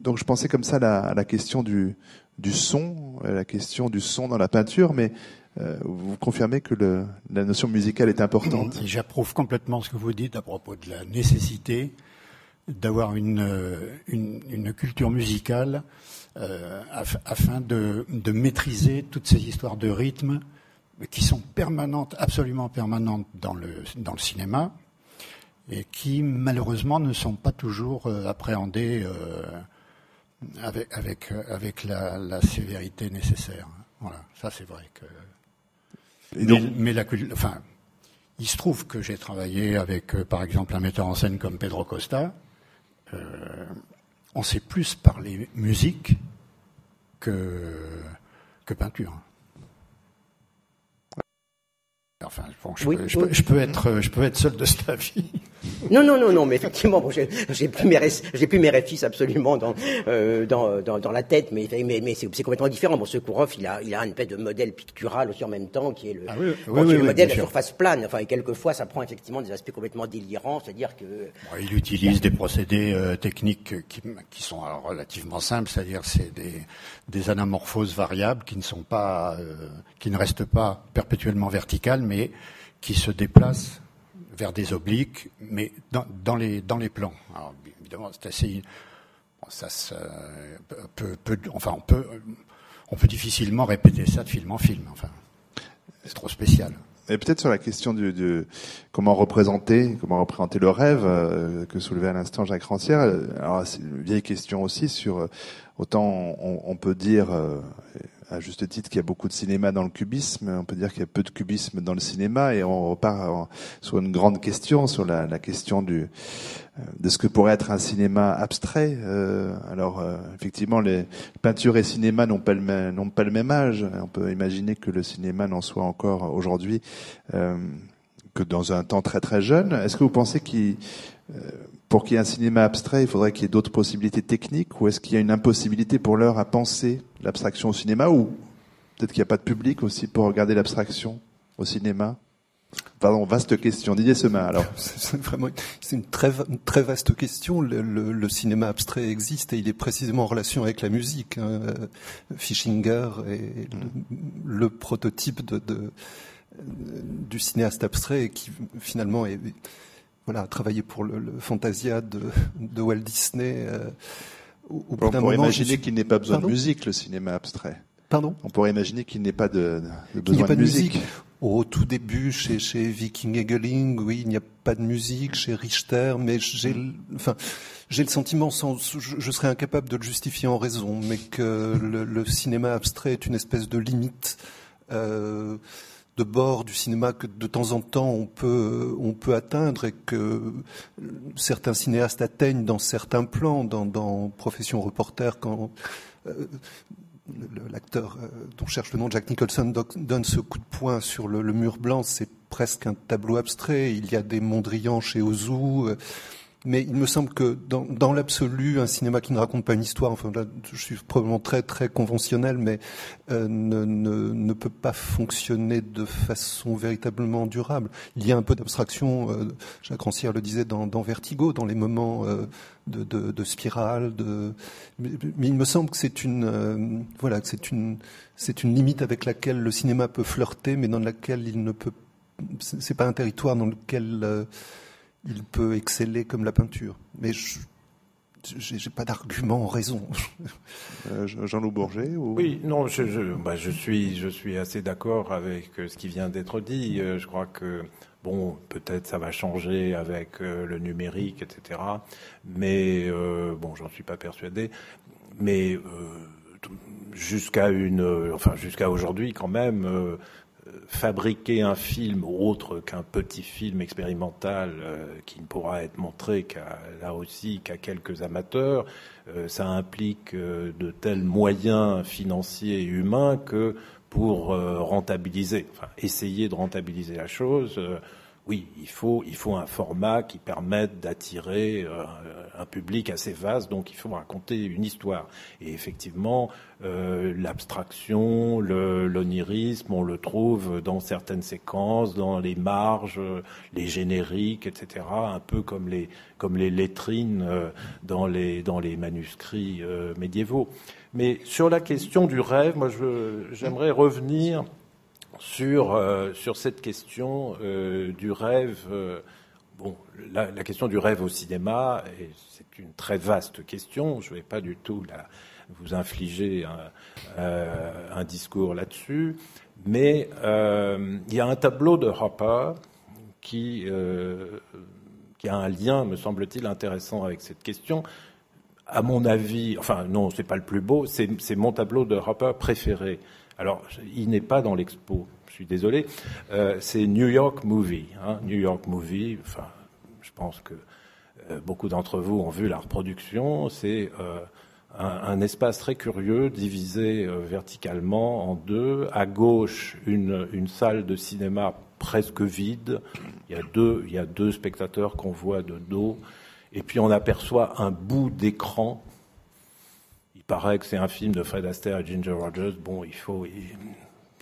donc je pensais comme ça à la, question du, du son, la question du son dans la peinture, mais euh, vous confirmez que le, la notion musicale est importante J'approuve complètement ce que vous dites à propos de la nécessité d'avoir une, une, une, culture musicale euh, afin de, de maîtriser toutes ces histoires de rythme qui sont permanentes, absolument permanentes dans le, dans le cinéma, et qui malheureusement ne sont pas toujours euh, appréhendées euh, avec, avec, avec la, la, sévérité nécessaire. Voilà, ça c'est vrai que. Donc... Mais, mais, la, enfin, il se trouve que j'ai travaillé avec, euh, par exemple, un metteur en scène comme Pedro Costa. Euh, on sait plus parler musique que, que peinture. Enfin, bon, je, peux, je, peux, je, peux, être, je peux être seul de cet avis. Non, non, non, non, mais effectivement, bon, j'ai plus mes j'ai plus mes réfis absolument dans, euh, dans, dans, dans, la tête, mais, mais, mais c'est complètement différent. Bon, ce Kourov, il a, il a une espèce de modèle pictural aussi en même temps, qui est le, ah oui, bon, oui, le modèle de la surface plane. Enfin, et quelquefois, ça prend effectivement des aspects complètement délirants, c'est-à-dire que. il utilise des procédés euh, techniques qui, qui sont relativement simples, c'est-à-dire c'est des, des anamorphoses variables qui ne sont pas, euh, qui ne restent pas perpétuellement verticales, mais qui se déplacent vers des obliques, mais dans, les, plans. Alors, évidemment, c'est assez. Enfin, on peut, difficilement répéter ça de film en film. Enfin, c'est trop spécial. Et peut-être sur la question de comment représenter, comment représenter le rêve euh, que soulevait à l'instant Jacques Rancière. Alors c'est une vieille question aussi sur euh, autant on, peut dire euh, à juste titre qu'il y a beaucoup de cinéma dans le cubisme, on peut dire qu'il y a peu de cubisme dans le cinéma, et on repart sur une grande question, sur la, question du, euh, de ce que pourrait être un cinéma abstrait. Euh, alors euh, effectivement, les peintures et cinéma n'ont pas le même, n'ont âge. On peut imaginer que le cinéma n'en soit encore aujourd'hui euh, que dans un temps très très jeune. Est-ce que vous pensez qu'il pour qu'il y ait un cinéma abstrait, il faudrait qu'il y ait d'autres possibilités techniques Ou est-ce qu'il y a une impossibilité pour l'heure à penser l'abstraction au cinéma Ou peut-être qu'il n'y a pas de public aussi pour regarder l'abstraction au cinéma? Pardon, vaste question. Didier Semin, alors. C'est vraiment, c'est une très, très vaste question. Le, cinéma abstrait existe et il est précisément en relation avec la musique. Hein. Fischinger est le, prototype du cinéaste abstrait qui finalement est, voilà, travailler pour le, le Fantasia de, de, Walt Disney. Euh, au, au On pourrait imaginer qu'il n'ait pas besoin Pardon de musique, le cinéma abstrait. Pardon On pourrait imaginer qu'il n'ait pas de, de besoin pas de musique. musique. Au tout début, chez, chez Viking Egeling, oui, il n'y a pas de musique. Chez Richter, mais j'ai, enfin, j'ai le sentiment, sans, je, je, serais incapable de le justifier en raison, mais que le, le cinéma abstrait est une espèce de limite. Euh, de bord du cinéma que de temps en temps on peut on peut atteindre et que certains cinéastes atteignent dans certains plans, dans, dans Profession reporter, quand euh, l'acteur euh, dont cherche le nom, Jack Nicholson, donne ce coup de poing sur le, le mur blanc, c'est presque un tableau abstrait. Il y a des Mondrian chez Ozu. Mais il me semble que dans, dans l'absolu, un cinéma qui ne raconte pas une histoire, enfin là, je suis probablement très très conventionnel, mais euh, ne, ne, ne, peut pas fonctionner de façon véritablement durable. Il y a un peu d'abstraction, euh, Jacques Rancière le disait, dans, dans Vertigo, dans les moments euh, de, de, de, spirale, de... Mais, il me semble que c'est une euh, voilà, c'est une c'est une limite avec laquelle le cinéma peut flirter, mais dans laquelle il ne peut. C'est pas un territoire dans lequel euh, il peut exceller comme la peinture. Mais je, j'ai pas d'argument en raison. Euh, Jean-Loup Bourget ou... Oui, non, je, je, bah, je, suis, je suis assez d'accord avec ce qui vient d'être dit. Je crois que Bon, peut-être ça va changer avec le numérique, etc. Mais euh, bon, j'en suis pas persuadé. Mais euh, jusqu'à une, enfin jusqu'à aujourd'hui quand même, euh, fabriquer un film autre qu'un petit film expérimental euh, qui ne pourra être montré qu'à là aussi qu'à quelques amateurs, euh, ça implique euh, de tels moyens financiers et humains que pour rentabiliser, enfin essayer de rentabiliser la chose oui, il faut, il faut un format qui permette d'attirer euh, un public assez vaste, donc il faut raconter une histoire. Et effectivement, euh, l'abstraction, l'onirisme, on le trouve dans certaines séquences, dans les marges, les génériques, etc., un peu comme les, comme les lettrines euh, dans, les, dans les manuscrits médiévaux. Mais sur la question du rêve, moi j'aimerais revenir sur, euh, sur cette question euh, du rêve. Euh, bon, la, question du rêve au cinéma, c'est une très vaste question. Je ne vais pas du tout vous infliger un, discours là-dessus. Mais il y a un tableau de Hopper qui, a un lien, me semble-t-il, intéressant avec cette question à mon avis, enfin non, c'est pas le plus beau, c'est mon tableau de Hopper préféré. Alors, il n'est pas dans l'expo, je suis désolé. Euh, c'est New York Movie. Hein, New York Movie, enfin, je pense que euh, beaucoup d'entre vous ont vu la reproduction. C'est euh, un, espace très curieux, divisé verticalement en deux. À gauche, une, salle de cinéma presque vide. Il y a deux spectateurs qu'on voit de dos. Et puis on aperçoit un bout d'écran paraît que c'est un film de Fred Astaire et Ginger Rogers. Bon, il faut,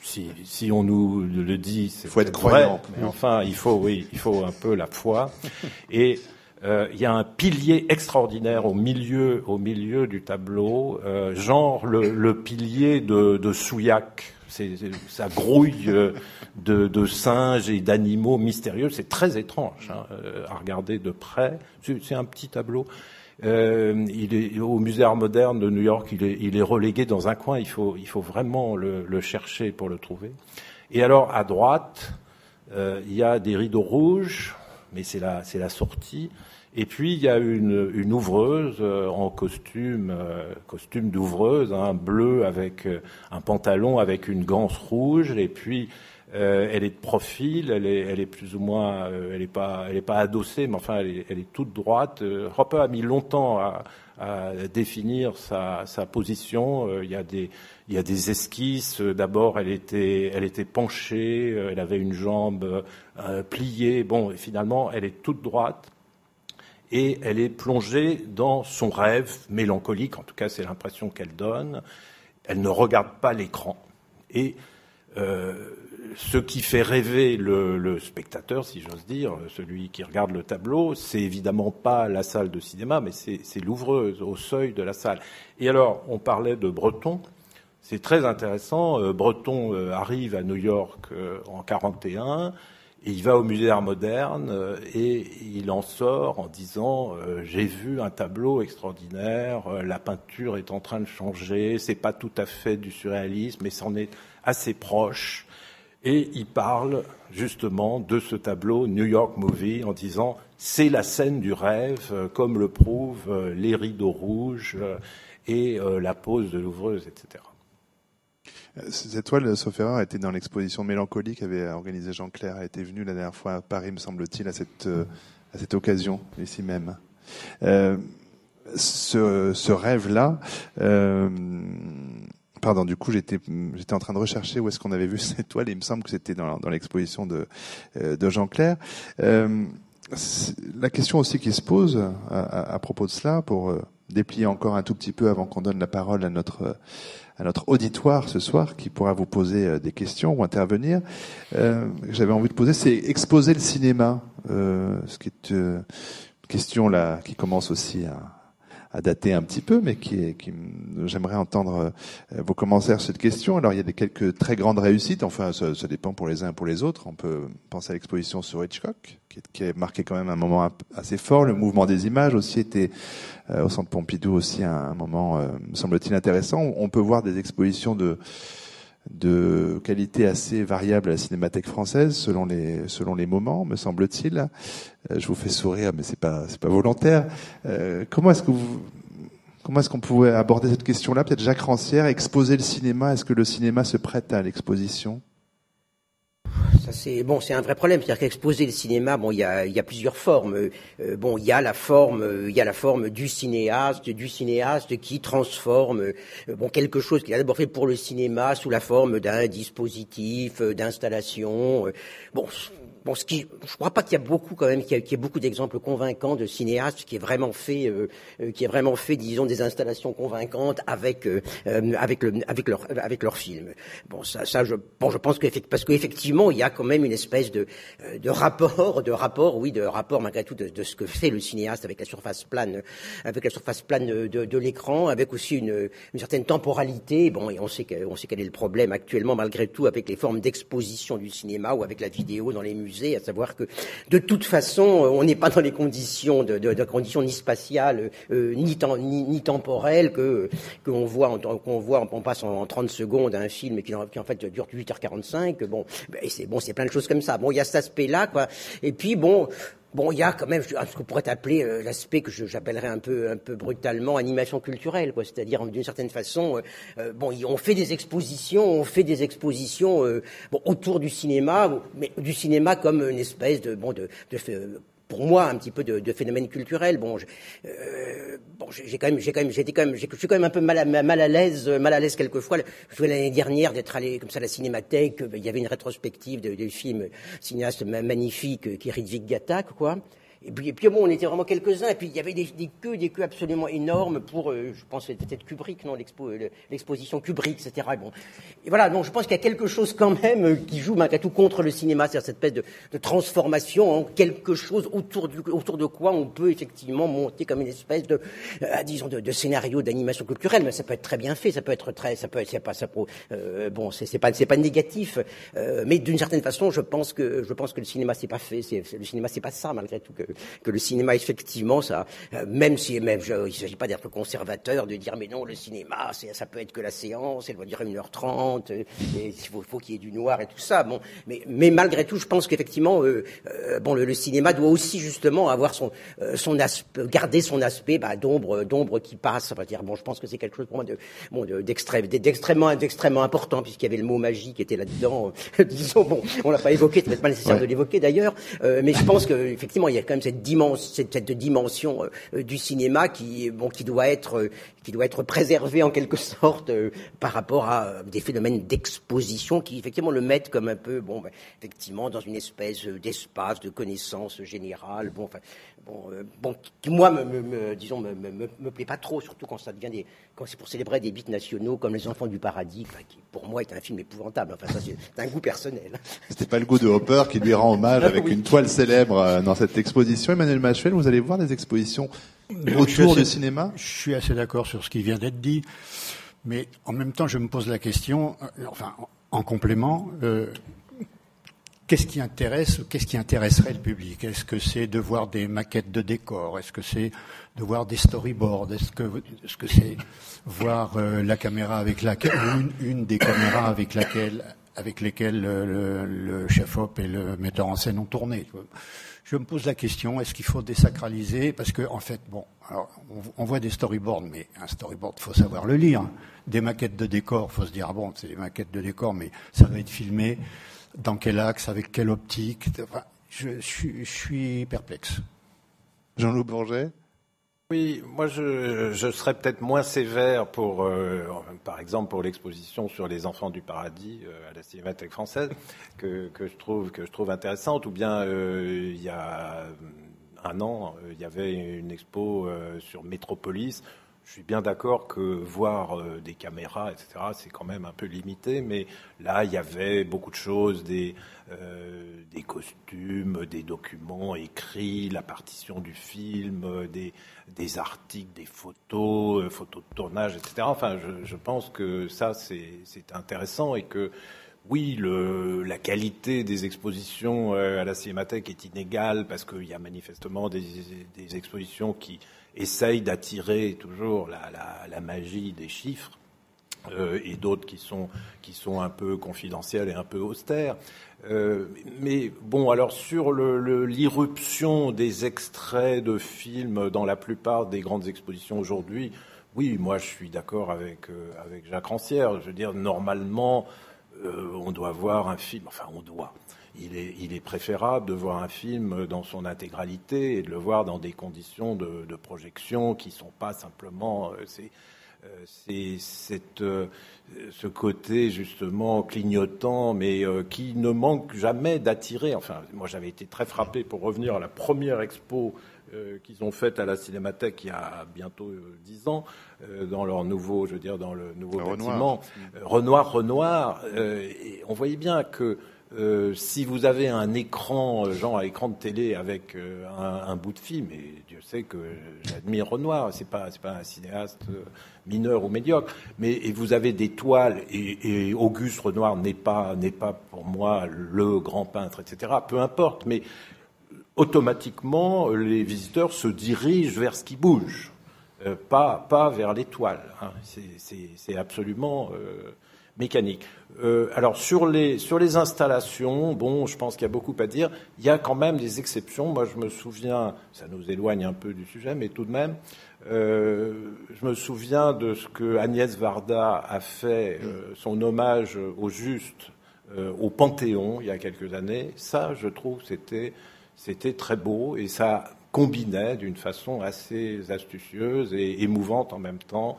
si, si on nous le dit, c'est faut être croyant. mais enfin, il faut, oui, il faut un peu la foi. Et euh, il y a un pilier extraordinaire au milieu, au milieu du tableau, euh, genre le, le, pilier de, de Souillac. C'est, ça grouille euh, de, de singes et d'animaux mystérieux. C'est très étrange hein, à regarder de près. C'est un petit tableau. Euh, il est au musée Art moderne de New York. Il est, il est relégué dans un coin. Il faut, il faut vraiment le, le chercher pour le trouver. Et alors à droite, euh, il y a des rideaux rouges, mais c'est la, c'est la sortie. Et puis il y a une, une ouvreuse euh, en costume, euh, costume d'ouvreuse, hein, bleu avec euh, un pantalon avec une ganse rouge, et puis euh, elle est de profil, elle est, elle est plus ou moins, euh, elle n'est pas, elle est pas adossée, mais enfin, elle est, elle est toute droite. Euh, Hopper a mis longtemps à, à définir sa, sa position. il y a des, il y a des esquisses. D'abord, elle était, elle était penchée, elle avait une jambe pliée. Bon, finalement, elle est toute droite et elle est plongée dans son rêve mélancolique. En tout cas, c'est l'impression qu'elle donne. Elle ne regarde pas l'écran et euh, ce qui fait rêver le, spectateur, si j'ose dire, celui qui regarde le tableau, c'est évidemment pas la salle de cinéma, mais c'est l'ouvreuse au seuil de la salle. Et alors, on parlait de Breton. C'est très intéressant. Euh, Breton euh, arrive à New York euh, en 41 et il va au musée d'art moderne et il en sort en disant j'ai vu un tableau extraordinaire, la peinture est en train de changer, c'est pas tout à fait du surréalisme, mais c'en est assez proche. Et il parle justement de ce tableau New York Movie en disant c'est la scène du rêve, euh, comme le prouvent euh, les rideaux rouges euh, et la pose de l'ouvreuse, etc. Cette toile, sauf erreur, était dans l'exposition Mélancolie qu'avait organisé Jean Clair. Elle était venue la dernière fois à Paris, me semble-t-il, à cette, à cette occasion, ici même. Ce, ce rêve-là, pardon, du coup, j'étais, en train de rechercher où est-ce qu'on avait vu cette toile. Et il me semble que c'était dans, l'exposition de, euh, de Jean Clair. Euh, la question aussi qui se pose à, à, propos de cela, pour euh, déplier encore un tout petit peu avant qu'on donne la parole à notre à notre auditoire ce soir, qui pourra vous poser euh, des questions ou intervenir. Euh, j'avais envie de poser, c'est exposer le cinéma, ce qui est une question là qui commence aussi à à dater un petit peu, mais qui, qui j'aimerais entendre euh, vos commentaires sur cette question. Alors il y a des quelques très grandes réussites. Enfin, ça, ça dépend pour les uns et pour les autres. On peut penser à l'exposition sur Hitchcock, qui, qui, a marqué quand même un moment assez fort. Le mouvement des images aussi était euh, au Centre Pompidou aussi un, un moment, euh, semble-t-il, intéressant. On peut voir des expositions de de qualité assez variable à la cinémathèque française selon les selon les moments, me semble-t-il. Euh, je vous fais sourire, mais c'est pas c'est pas volontaire. Euh, comment est-ce que vous comment est-ce qu'on pouvait aborder cette question-là? Peut-être Jacques Rancière, exposer le cinéma. Est-ce que le cinéma se prête à l'exposition? Ça c'est bon, c'est un vrai problème. C'est-à-dire qu'exposer le cinéma, bon, il y a, y a, plusieurs formes. Euh, bon, il y a la forme, euh, il y a la forme du cinéaste, du cinéaste qui transforme euh, bon quelque chose qu'il a d'abord fait pour le cinéma sous la forme d'un dispositif, d'installation. bon, Bon, ce qui, je crois pas qu'il y a beaucoup quand même, qu'il y, ait beaucoup d'exemples convaincants de cinéastes qui est vraiment fait, euh, euh, qui est vraiment fait, disons, des installations convaincantes avec euh, avec le avec leur avec leur film. Bon, ça, ça, je, bon, je pense que parce qu'effectivement, il y a quand même une espèce de de rapport, de rapport, oui, de rapport malgré tout de, ce que fait le cinéaste avec la surface plane, avec la surface plane de, de l'écran, avec aussi une, une certaine temporalité. Bon, et on sait on sait quel est le problème actuellement malgré tout avec les formes d'exposition du cinéma ou avec la vidéo dans les musées à savoir que de toute façon, euh, on n'est pas dans les conditions de, ni spatiales euh, ni, ni, temporelles que qu'on voit qu'on voit on en, 30 secondes un film qui, qui en fait dure 8h45. Bon, ben, c'est bon, c'est plein de choses comme ça. Bon, il y a cet aspect-là, quoi. Et puis bon. Bon, il y a quand même ce qu'on pourrait appeler euh, l'aspect que j'appellerais un peu, un peu brutalement animation culturelle, quoi. C'est-à-dire d'une certaine façon, euh, euh, bon, on fait des expositions, on fait des expositions bon, autour du cinéma, mais du cinéma comme une espèce de, bon, de, de pour moi un petit peu de, de phénomène culturel. Bon, euh, bon, j'ai quand même, j'ai quand même, j'étais quand même, je suis quand même un peu mal à, mal à l'aise, mal à l'aise quelquefois. Je voulais l'année dernière d'être allé comme ça à la cinémathèque. Il y avait une rétrospective de, de films cinéastes magnifiques qui est Ridvik Gatak, quoi. Et puis, et puis bon, on était vraiment quelques-uns, et puis il y avait des, queues, des queues absolument énormes pour, euh, je pense peut-être Kubrick, non, euh, l'exposition Kubrick, etc. Et bon, et voilà, donc je pense qu'il y a quelque chose quand même euh, qui joue malgré tout contre le cinéma, c'est-à-dire cette espèce de, transformation en quelque chose autour, du, autour de quoi on peut effectivement monter comme une espèce de, disons, de, scénario d'animation culturelle, mais ça peut être très bien fait, ça peut être très, ça peut être, pas, ça, bon, c'est pas, c'est pas négatif, mais d'une certaine façon, je pense que, je pense que le cinéma c'est pas fait, le cinéma c'est pas ça malgré tout que le cinéma, effectivement, ça, euh, même si, même, il ne s'agit pas d'être conservateur, de dire, mais non, le cinéma, ça peut être que la séance, elle doit durer 1h30, et il faut, faut qu'il y ait du noir et tout ça. Bon, mais, mais malgré tout, je pense qu'effectivement, euh, euh, bon, le, cinéma doit aussi justement avoir son, son aspect, garder son aspect bah, d'ombre, d'ombre qui passe. Enfin, dire, bon, je pense que c'est quelque chose pour moi de, bon, d'extrêmement, d'extrêmement important puisqu'il y avait le mot magie qui était là-dedans. disons, bon, on l'a pas évoqué, c'est peut-être pas nécessaire de l'évoquer d'ailleurs, mais je pense qu'effectivement, il y a quand même cette dimension, cette, dimension euh, du cinéma qui, bon, qui doit être, euh, qui doit être préservée en quelque sorte euh, par rapport à des phénomènes d'exposition qui effectivement le mettent comme un peu, bon, ben, effectivement, dans une espèce d'espace de connaissance générale, bon, enfin, bon, bon, qui moi, me, disons, me, me, me, plaît pas trop, surtout quand ça devient des, quand c'est pour célébrer des bits nationaux comme Les Enfants du Paradis, qui pour moi est un film épouvantable. Enfin, ça c'est un goût personnel. C'était pas le goût de Hopper qui lui rend hommage avec une toile célèbre dans cette exposition. Emmanuel Machuel, vous allez voir des expositions autour du cinéma Je suis assez d'accord sur ce qui vient d'être dit, mais en même temps, je me pose la question, euh, enfin, en complément, euh, qu'est-ce qui intéresse, qu'est-ce qui intéresserait le public? Est-ce que c'est de voir des maquettes de décors Est-ce que c'est de voir des storyboards Est-ce que ce que c'est voir euh, la caméra avec laquelle une, des caméras avec laquelle avec lesquelles le, le chef op et le metteur en scène ont tourné je me pose la question, est-ce qu'il faut désacraliser? Parce que, en fait, bon, alors, on, voit des storyboards, mais un storyboard, faut savoir le lire. Des maquettes de décor, faut se dire, ah bon, c'est des maquettes de décor, mais ça va être filmé dans quel axe, avec quelle optique je, je, suis perplexe. Jean-Loup Bourget? Oui, moi je, serais peut-être moins sévère pour, euh, par exemple, pour l'exposition sur les enfants du paradis euh, à la Cinémathèque française, que, que, je trouve que je trouve intéressante. Ou bien euh, il y a un an, il y avait une expo sur Métropolis. Je suis bien d'accord que voir euh, des caméras, etc., c'est quand même un peu limité, mais là, il y avait beaucoup de choses, des, euh, des costumes, des documents écrits, la partition du film, euh, des, des articles, des photos, photos de tournage, etc. Enfin, je, je pense que ça, c'est intéressant et que oui, le, la qualité des expositions à la Cinémathèque est inégale parce qu'il y a manifestement des, des expositions qui essaye d'attirer toujours la, magie des chiffres. Euh, et d'autres qui sont, qui sont un peu confidentiels et un peu austères. Euh, mais bon, alors sur l'irruption des extraits de films dans la plupart des grandes expositions aujourd'hui, oui, moi je suis d'accord avec, euh, avec Jacques Rancière. Je veux dire, normalement, on doit voir un film, enfin on doit il est, il est, préférable de voir un film dans son intégralité et de le voir dans des conditions de, de projection qui ne sont pas simplement. Euh, c'est, euh, c'est cette, euh, ce côté justement clignotant, mais qui ne manque jamais d'attirer. Enfin, moi j'avais été très frappé pour revenir à la première expo qu'ils ont faite à la Cinémathèque il y a bientôt dix ans, dans leur nouveau, je veux dire, dans le nouveau bâtiment, Renoir, Renoir. et on voyait bien que euh, si vous avez un écran, euh, genre un écran de télé avec euh, un, bout de film, et Dieu sait que j'admire Renoir, c'est pas pas un cinéaste mineur ou médiocre, mais et vous avez des toiles et, et Auguste Renoir n'est pas n'est pas pour moi le grand peintre, etc. Peu importe, mais automatiquement les visiteurs se dirigent vers ce qui bouge, pas pas vers les toiles. Hein. C'est absolument mécanique. Euh, alors sur les sur les installations, bon, je pense qu'il y a beaucoup à dire. Il y a quand même des exceptions. Moi, je me souviens, ça nous éloigne un peu du sujet, mais tout de même, euh, je me souviens de ce que Agnès Varda a fait, euh, son hommage au juste euh, au Panthéon il y a quelques années. Ça, je trouve, c'était c'était très beau et ça combinait d'une façon assez astucieuse et émouvante en même temps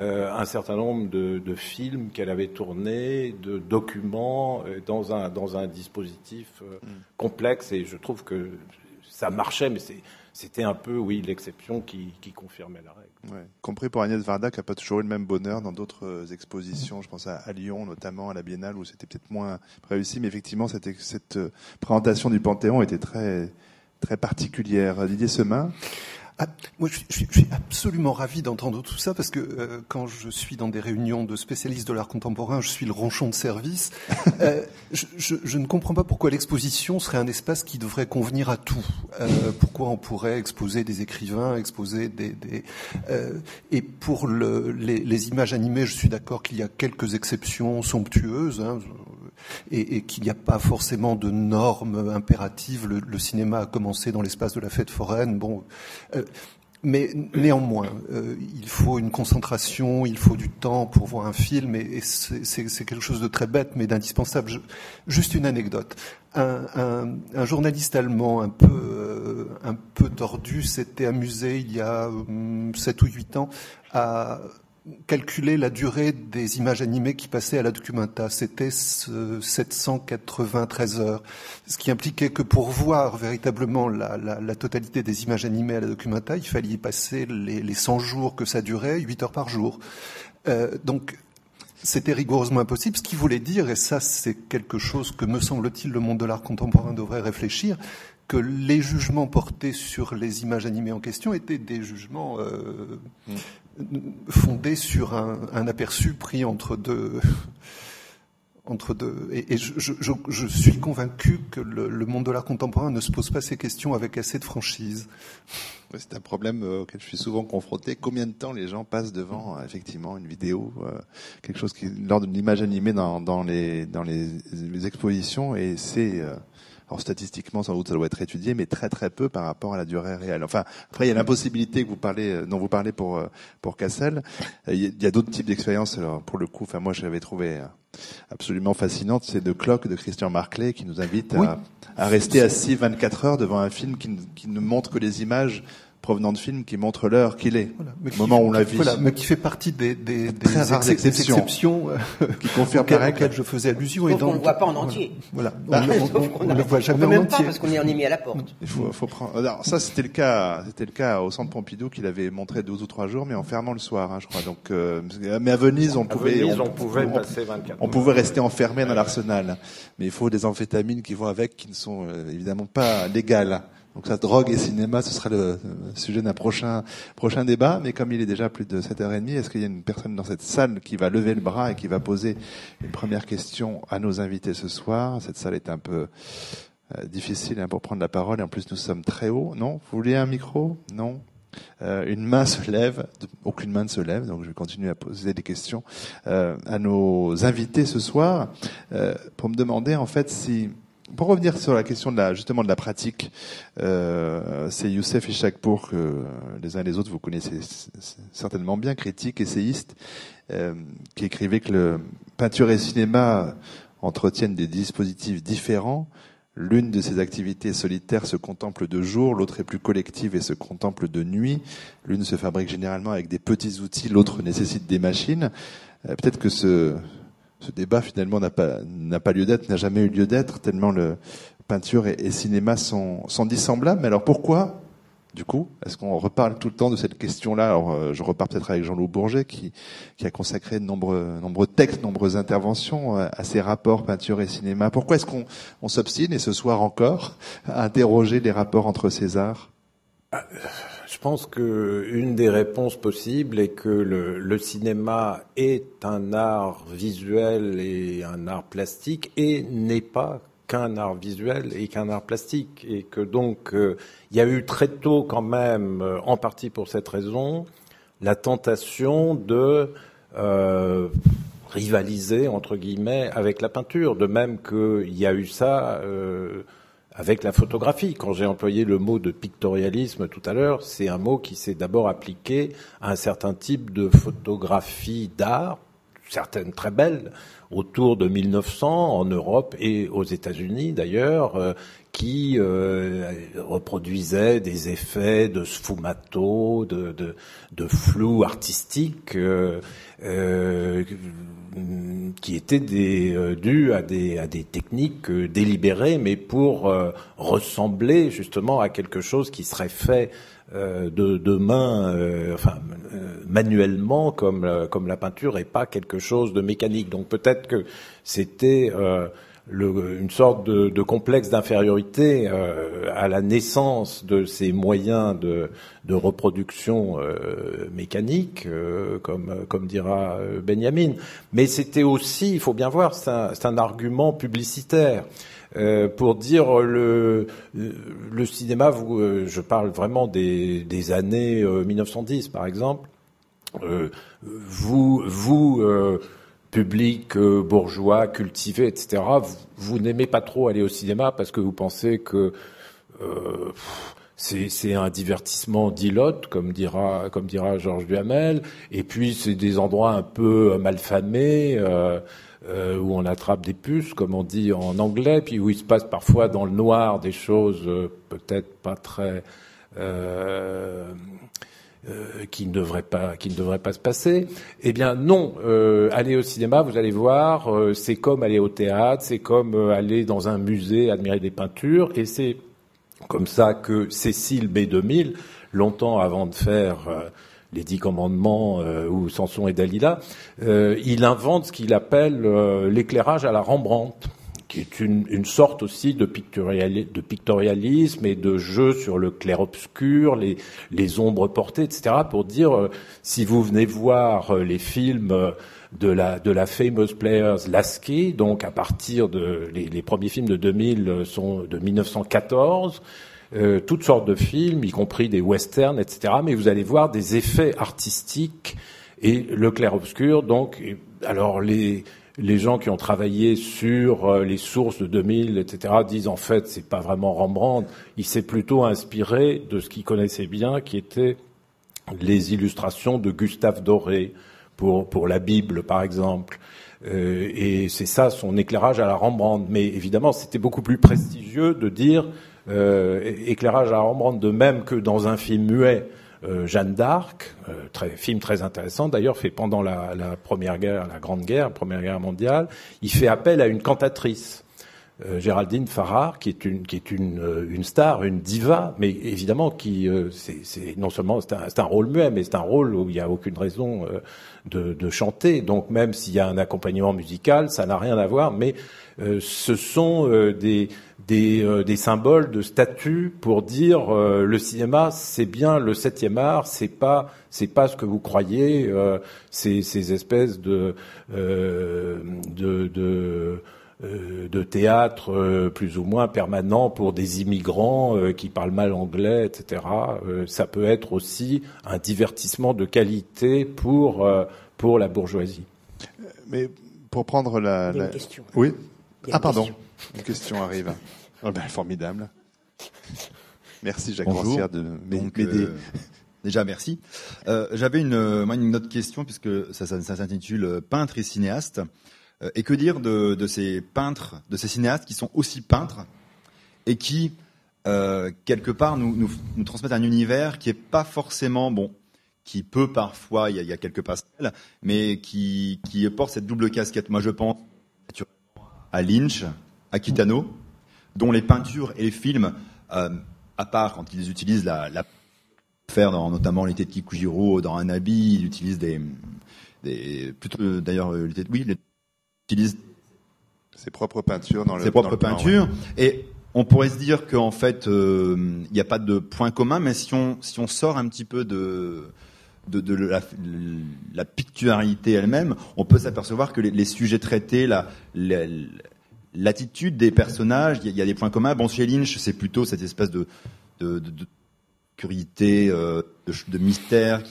euh, un certain nombre de, de films qu'elle avait tournés, de documents euh, dans un dans un dispositif euh, mm. complexe et je trouve que ça marchait, mais c'était un peu, oui, l'exception qui, qui, confirmait la règle. Ouais. Compris pour Agnès Varda, qui n'a pas toujours eu le même bonheur dans d'autres expositions. Je pense à, à, Lyon, notamment à la Biennale, où c'était peut-être moins réussi, mais effectivement, cette, cette présentation du Panthéon était très, très particulière. Didier Semin ah, moi, je, je, je, suis absolument ravi d'entendre tout ça parce que euh, quand je suis dans des réunions de spécialistes de l'art contemporain, je suis le ronchon de service. euh, je, je, ne comprends pas pourquoi l'exposition serait un espace qui devrait convenir à tout. Euh, pourquoi on pourrait exposer des écrivains, exposer des... des euh, et pour le, les, les, images animées, je suis d'accord qu'il y a quelques exceptions somptueuses. Hein, et, qu'il n'y a pas forcément de normes impératives. Le, cinéma a commencé dans l'espace de la fête foraine. Bon, euh, mais néanmoins, euh, il faut une concentration, il faut du temps pour voir un film, et, c'est quelque chose de très bête, mais d'indispensable. Juste une anecdote. Un, journaliste allemand un peu, euh, un peu tordu s'était amusé il y a hum, 7 ou 8 ans à calculer la durée des images animées qui passaient à la Documenta. C'était 793 heures, ce qui impliquait que pour voir véritablement la, totalité des images animées à la Documenta, il fallait y passer les, les 100 jours que ça durait, 8 heures par jour. Euh, donc c'était rigoureusement impossible, ce qui voulait dire, et ça c'est quelque chose que me semble-t-il le monde de l'art contemporain devrait réfléchir, que les jugements portés sur les images animées en question étaient des jugements euh, mmh fondé sur un, aperçu pris entre deux. Entre deux. Et, je, suis convaincu que le, monde de l'art contemporain ne se pose pas ces questions avec assez de franchise. C'est un problème euh, auquel je suis souvent confronté. Combien de temps les gens passent devant euh, effectivement une vidéo, euh, quelque chose qui lors d'une image animée dans, dans, les dans les, les expositions et c'est alors statistiquement, sans doute, ça doit être étudié, mais très très peu par rapport à la durée réelle. Enfin, après, il y a l'impossibilité que vous parlez, euh, dont vous parlez pour euh, pour Cassel. Euh, il y a d'autres types d'expériences. Alors, pour le coup, enfin, moi, j'avais trouvé absolument fascinante, c'est de Clock de Christian Marclay qui nous invite oui. à, à, rester assis 24 heures devant un film qui, qui ne montre que les images provenant de films qui montrent l'heure qu'il est, Voilà, mais moment où on l'a vu. Voilà, mais qui fait partie des, des, des Très rares ex- des exceptions. exceptions, euh, Qui confirment auxquelles, la règle. auxquelles je faisais allusion. Qu'on donc- le voit pas en voilà. entier. Voilà, Bah, on, on- on- on le voit on jamais peut en même pas entier. parce qu'on est en est mis à la porte. Il faut, faut prendre. Alors ça, c'était le cas. C'était le cas au Centre Pompidou qu'il avait montré 12 ou 3 jours, mais en fermant le soir, hein, je crois. Donc, euh, mais à Venise, on À pouvait, Venise, on pouvait passer 24 on pouvait rester enfermé dans l'arsenal. Mais il faut des amphétamines qui vont avec, qui ne sont euh, évidemment pas légales. Donc ça, drogue et cinéma, ce sera le sujet d'un prochain prochain débat. Mais comme il est déjà plus de 7h30, est-ce qu'il y a une personne dans cette salle qui va lever le bras et qui va poser une première question à nos invités ce soir? Cette salle est un peu euh, difficile hein, pour prendre la parole. Et en plus nous sommes très haut. Non? Vous voulez un micro? Non? Euh, Une main se lève, aucune main ne se lève, donc je vais continuer à poser des questions euh, à nos invités ce soir. Euh, pour me demander en fait si pour revenir sur la question de la, justement de la pratique, euh, c'est Youssef Ishakpour que euh, les uns et les autres vous connaissez certainement bien, critique, essayiste, euh, qui écrivait que le peinture et cinéma entretiennent des dispositifs différents. L'une de ces activités solitaires se contemple de jour, l'autre est plus collective et se contemple de nuit. L'une se fabrique généralement avec des petits outils, l'autre nécessite des machines. Euh, Peut-être que ce, ce débat finalement n'a pas n'a pas lieu d'être, n'a jamais eu lieu d'être tellement le peinture et, cinéma sont sont dissemblables. Mais alors pourquoi du coup, est-ce qu'on reparle tout le temps de cette question-là? Alors, euh, je repars peut-être avec Jean-Loup Bourget, qui, qui a consacré de nombreux, nombreux textes, nombreuses interventions euh, à ces rapports peinture et cinéma. Pourquoi est-ce qu'on on s'obstine, et ce soir encore, à interroger les rapports entre ces arts Je pense que une des réponses possibles est que le, le cinéma est un art visuel et un art plastique et n'est pas qu'un art visuel et qu'un art plastique et que donc euh, il y a eu très tôt quand même, euh, en partie pour cette raison, la tentation de euh, rivaliser entre guillemets avec la peinture, de même qu'il y a eu ça. euh, avec la photographie. Quand j'ai employé le mot de pictorialisme tout à l'heure, c'est un mot qui s'est d'abord appliqué à un certain type de photographie d'art, certaines très belles, autour de 1900 en Europe et aux États-Unis d'ailleurs, euh, qui euh, reproduisaient des effets de sfumato, de, de, de flou artistique. euh, euh, qui étaient dus à des, à des techniques délibérées, mais pour ressembler justement à quelque chose qui serait fait de, de main, euh, enfin euh, manuellement comme comme la peinture et pas quelque chose de mécanique. Donc peut-être que c'était euh, le, une sorte de, de complexe d'infériorité euh, à la naissance de ces moyens de, de reproduction euh, mécanique, euh, comme, comme dira euh, Benjamin. Mais c'était aussi, il faut bien voir, c'est un, c'est un argument publicitaire. Euh, pour dire le, le cinéma, vous, euh, je parle vraiment des, des années euh, 1910 par exemple, euh, vous, vous euh, public euh, bourgeois, cultivé, etc., vous, vous n'aimez pas trop aller au cinéma parce que vous pensez que euh, c'est, c'est un divertissement d'ilote, comme dira, comme dira Georges Duhamel, et puis c'est des endroits un peu malfamés. Euh, euh, où on attrape des puces, comme on dit en anglais, puis où il se passe parfois dans le noir des choses euh, peut-être pas très euh, euh, qui ne devraient pas qui ne devraient pas se passer. Eh bien non, euh, aller au cinéma, vous allez voir, euh, c'est comme aller au théâtre, c'est comme euh, aller dans un musée admirer des peintures, et c'est comme ça que Cécile B2000, longtemps avant de faire euh, les Dix Commandements euh, ou Samson et Dalila, euh, il invente ce qu'il appelle euh, l'éclairage à la Rembrandt, qui est une, une sorte aussi de, de, pictorialisme et de jeu sur le clair-obscur, les, les, ombres portées, etc., pour dire, euh, si vous venez voir euh, les films de la, de la Famous Players Lasky, donc à partir de... Les, les premiers films de 2000 sont de 1914, euh, toutes sortes de films, y compris des westerns, etc. Mais vous allez voir des effets artistiques et le clair-obscur. Donc, alors les les gens qui ont travaillé sur euh, les sources de 2000, etc., disent en fait c'est pas vraiment Rembrandt. Il s'est plutôt inspiré de ce qu'il connaissait bien, qui étaient les illustrations de Gustave Doré pour pour la Bible, par exemple. et c'est ça son éclairage à la Rembrandt. Mais évidemment, c'était beaucoup plus prestigieux de dire éclairage à Rembrandt, de même que dans un film muet. Jeanne d'Arc, très, film très intéressant d'ailleurs, fait pendant la, la, première guerre, la grande guerre, première guerre mondiale. Il fait appel à une cantatrice euh, Géraldine Farrar, qui est une qui est une, euh, une star, une diva, mais évidemment qui euh, c'est non seulement c'est un, un, rôle muet, mais c'est un rôle où il n'y a aucune raison de, de, chanter. Donc même s'il y a un accompagnement musical, ça n'a rien à voir. Mais ce sont des des, des, symboles de statut pour dire le cinéma c'est bien le septième art, c'est pas c'est pas ce que vous croyez, ces, ces espèces de, de, de euh, de théâtre euh, plus ou moins permanent pour des immigrants euh, qui parlent mal anglais, etc. ça peut être aussi un divertissement de qualité pour pour la bourgeoisie. Mais pour prendre la, question. oui. Ah pardon, une question arrive. Oh ben, formidable. Merci Jacques Bonjour. de m'aider. déjà merci. J'avais une, moi, une autre question puisque ça, ça, ça s'intitule peintre et cinéaste. Euh, et que dire de, de, ces peintres, de ces cinéastes qui sont aussi peintres et qui, euh, quelque part, nous, nous, nous, transmettent un univers qui est pas forcément bon, qui peut parfois, il y a, il y a quelques pastels, mais qui, qui porte cette double casquette. Moi, je pense à Lynch, à Kitano, dont les peintures et les films, euh, à part quand ils utilisent la, la faire dans notamment l'été de Kikujiro, dans un habit, ils utilisent des, des plutôt d'ailleurs euh, oui, les, utilise ses propres peintures dans le ses propres dans le peintures plan, ouais. et on pourrait se dire qu'en fait il euh, n'y a pas de point commun mais si on si on sort un petit peu de de, de la, la, picturalité elle-même, on peut s'apercevoir que les, les, sujets traités, la, l'attitude des personnages, il y, y, a des points communs. Bon, chez Lynch, c'est plutôt cette espèce de, de, de, de curiosité, euh, de, de, mystère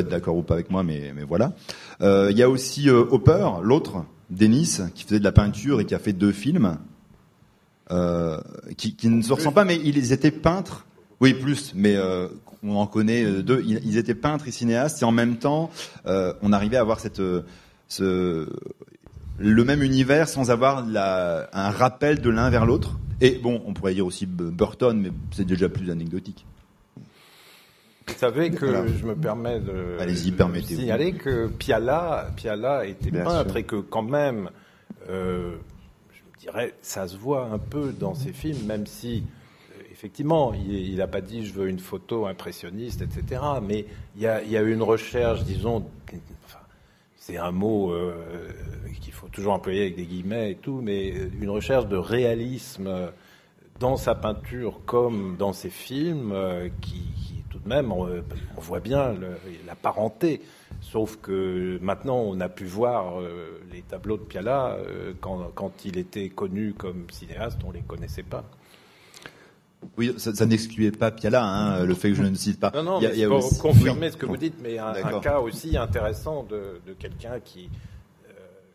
être d'accord ou pas avec moi, mais, mais voilà. Euh, il y a aussi euh, Hopper, l'autre, Dennis, qui faisait de la peinture et qui a fait deux films, euh, qui, qui, ne se ressemblent pas, mais ils étaient peintres. Oui, plus, mais euh, on en connaît euh, deux. Ils étaient peintres et cinéastes, et en même temps, euh, on arrivait à avoir cette, ce, le même univers sans avoir la, un rappel de l'un vers l'autre. Et bon, on pourrait dire aussi Burton, mais c'est déjà plus anecdotique. Vous savez que je me permets de, de signaler que Piala, Piala était Bien peintre sûr. et que quand même, euh, je dirais, ça se voit un peu dans ses films, même si euh, effectivement, il n'a pas dit je veux une photo impressionniste, etc. Mais il y a, une recherche, disons, c'est un mot euh, qu'il faut toujours employer avec des guillemets et tout, mais une recherche de réalisme dans sa peinture comme dans ses films euh, qui, tout de même, on, voit bien la parenté. Sauf que maintenant, on a pu voir euh, les tableaux de Piala quand, il était connu comme cinéaste, on les connaissait pas. Oui, ça, ça n'excluait pas Piala, hein, le fait que je ne cite pas. Non, non, il y a, mais il y a pour aussi... confirmer oui. ce que vous dites, mais un, un cas aussi intéressant de, de quelqu'un qui, euh,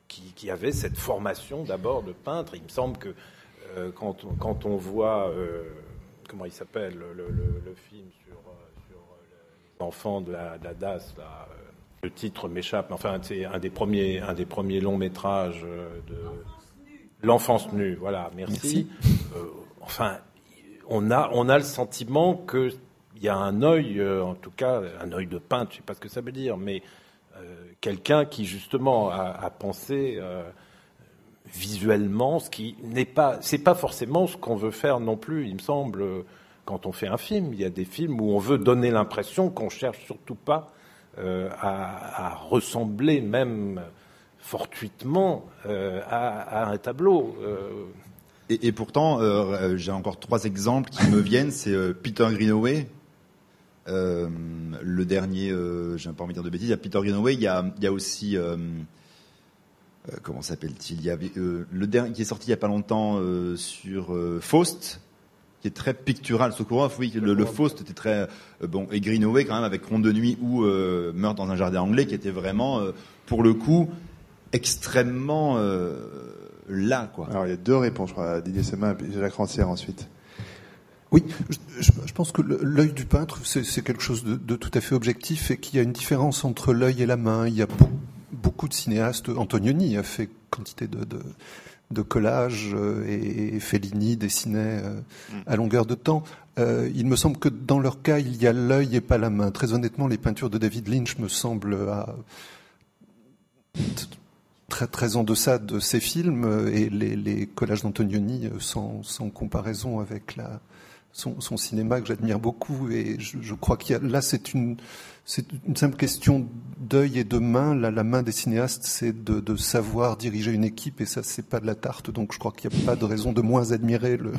qui, qui, avait cette formation d'abord de peintre. Il me semble que euh, quand, on, quand, on voit, euh, comment il s'appelle, le, le, le, film sur, sur les enfants de la, de la DAS, là, le titre m'échappe, mais enfin, c'est un des premiers, un des premiers longs métrages de l'enfance nue. Voilà, merci. merci. Euh, enfin, on a, le sentiment que il y a un œil, euh, en tout cas, un œil de peintre, je sais pas ce que ça veut dire, mais euh, quelqu'un qui justement a, pensé euh, visuellement, ce qui n'est pas, c'est pas forcément ce qu'on veut faire non plus, il me semble, quand on fait un film. Il y a des films où on veut donner l'impression qu'on cherche surtout pas à, ressembler même fortuitement à, un tableau. Et, et, pourtant, euh, j'ai encore trois exemples qui me viennent. C'est euh, Peter Greenaway, le dernier, j'ai pas envie de dire de bêtises. Il y a Peter Greenaway. Il y a, il y a aussi comment s'appelle-t-il Il y avait le dernier qui est sorti il y a pas longtemps sur Faust qui est très pictural. Sokurov, oui, le, le Faust était très euh, bon et Greenaway quand même avec Ronde de nuit ou euh, Meurtre dans un jardin anglais, qui était vraiment euh, pour le coup extrêmement euh, là, quoi. Alors il y a deux réponses, je crois, Didier Semin et Jacques Rancière ensuite. Oui, je, je, pense que l'œil du peintre, c'est quelque chose de, de, tout à fait objectif et qu'il y a une différence entre l'œil et la main. Il y a beaucoup, de cinéastes. Antonioni a fait quantité de, de, de collages et, et Fellini dessinait à longueur de temps. il me semble que dans leur cas, il y a l'œil et pas la main. Très honnêtement, les peintures de David Lynch me semblent à très très en deçà de ces films et les, les collages d'Antonioni sans, sans comparaison avec la, son, son cinéma que j'admire beaucoup et je, je crois qu'il y a là c'est une c'est une simple question d'œil et de main. Là, la main des cinéastes, c'est de, de, savoir diriger une équipe et ça, c'est pas de la tarte. Donc, je crois qu'il n'y a pas de raison de moins admirer le,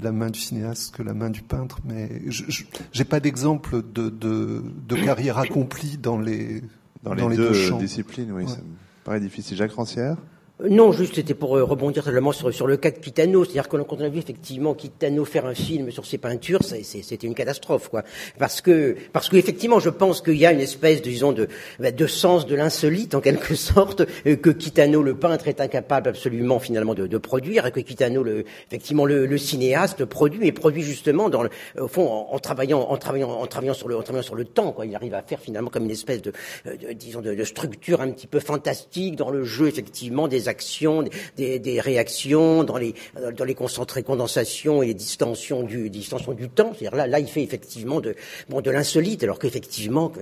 la main du cinéaste que la main du peintre. Mais je j'ai pas d'exemple de, de, de, carrière accomplie dans les dans les, dans les deux, deux disciplines. Oui, ouais. ça me paraît difficile. Jacques Rancière. Non, juste c'était pour euh, rebondir seulement sur, sur le cas de Kitano. C'est-à-dire que quand on a vu effectivement Kitano faire un film sur ses peintures, c'était une catastrophe, quoi. Parce que, parce que effectivement, je pense qu'il y a une espèce, disons, de, de sens de l'insolite en quelque sorte euh, que Kitano, le peintre, est incapable absolument finalement de, de produire, et que Kitano, le, effectivement, le, le, cinéaste produit et produit justement dans le, au fond en, travaillant, en travaillant, en travaillant sur le, en travaillant sur le temps, quoi. Il arrive à faire finalement comme une espèce de, de disons, de, de structure un petit peu fantastique dans le jeu, effectivement, des des, des, réactions, dans les, dans les concentrés condensations et les distensions du, distensions du temps. C'est-à-dire là, là, il fait effectivement de, bon, de l'insolite, alors qu'effectivement,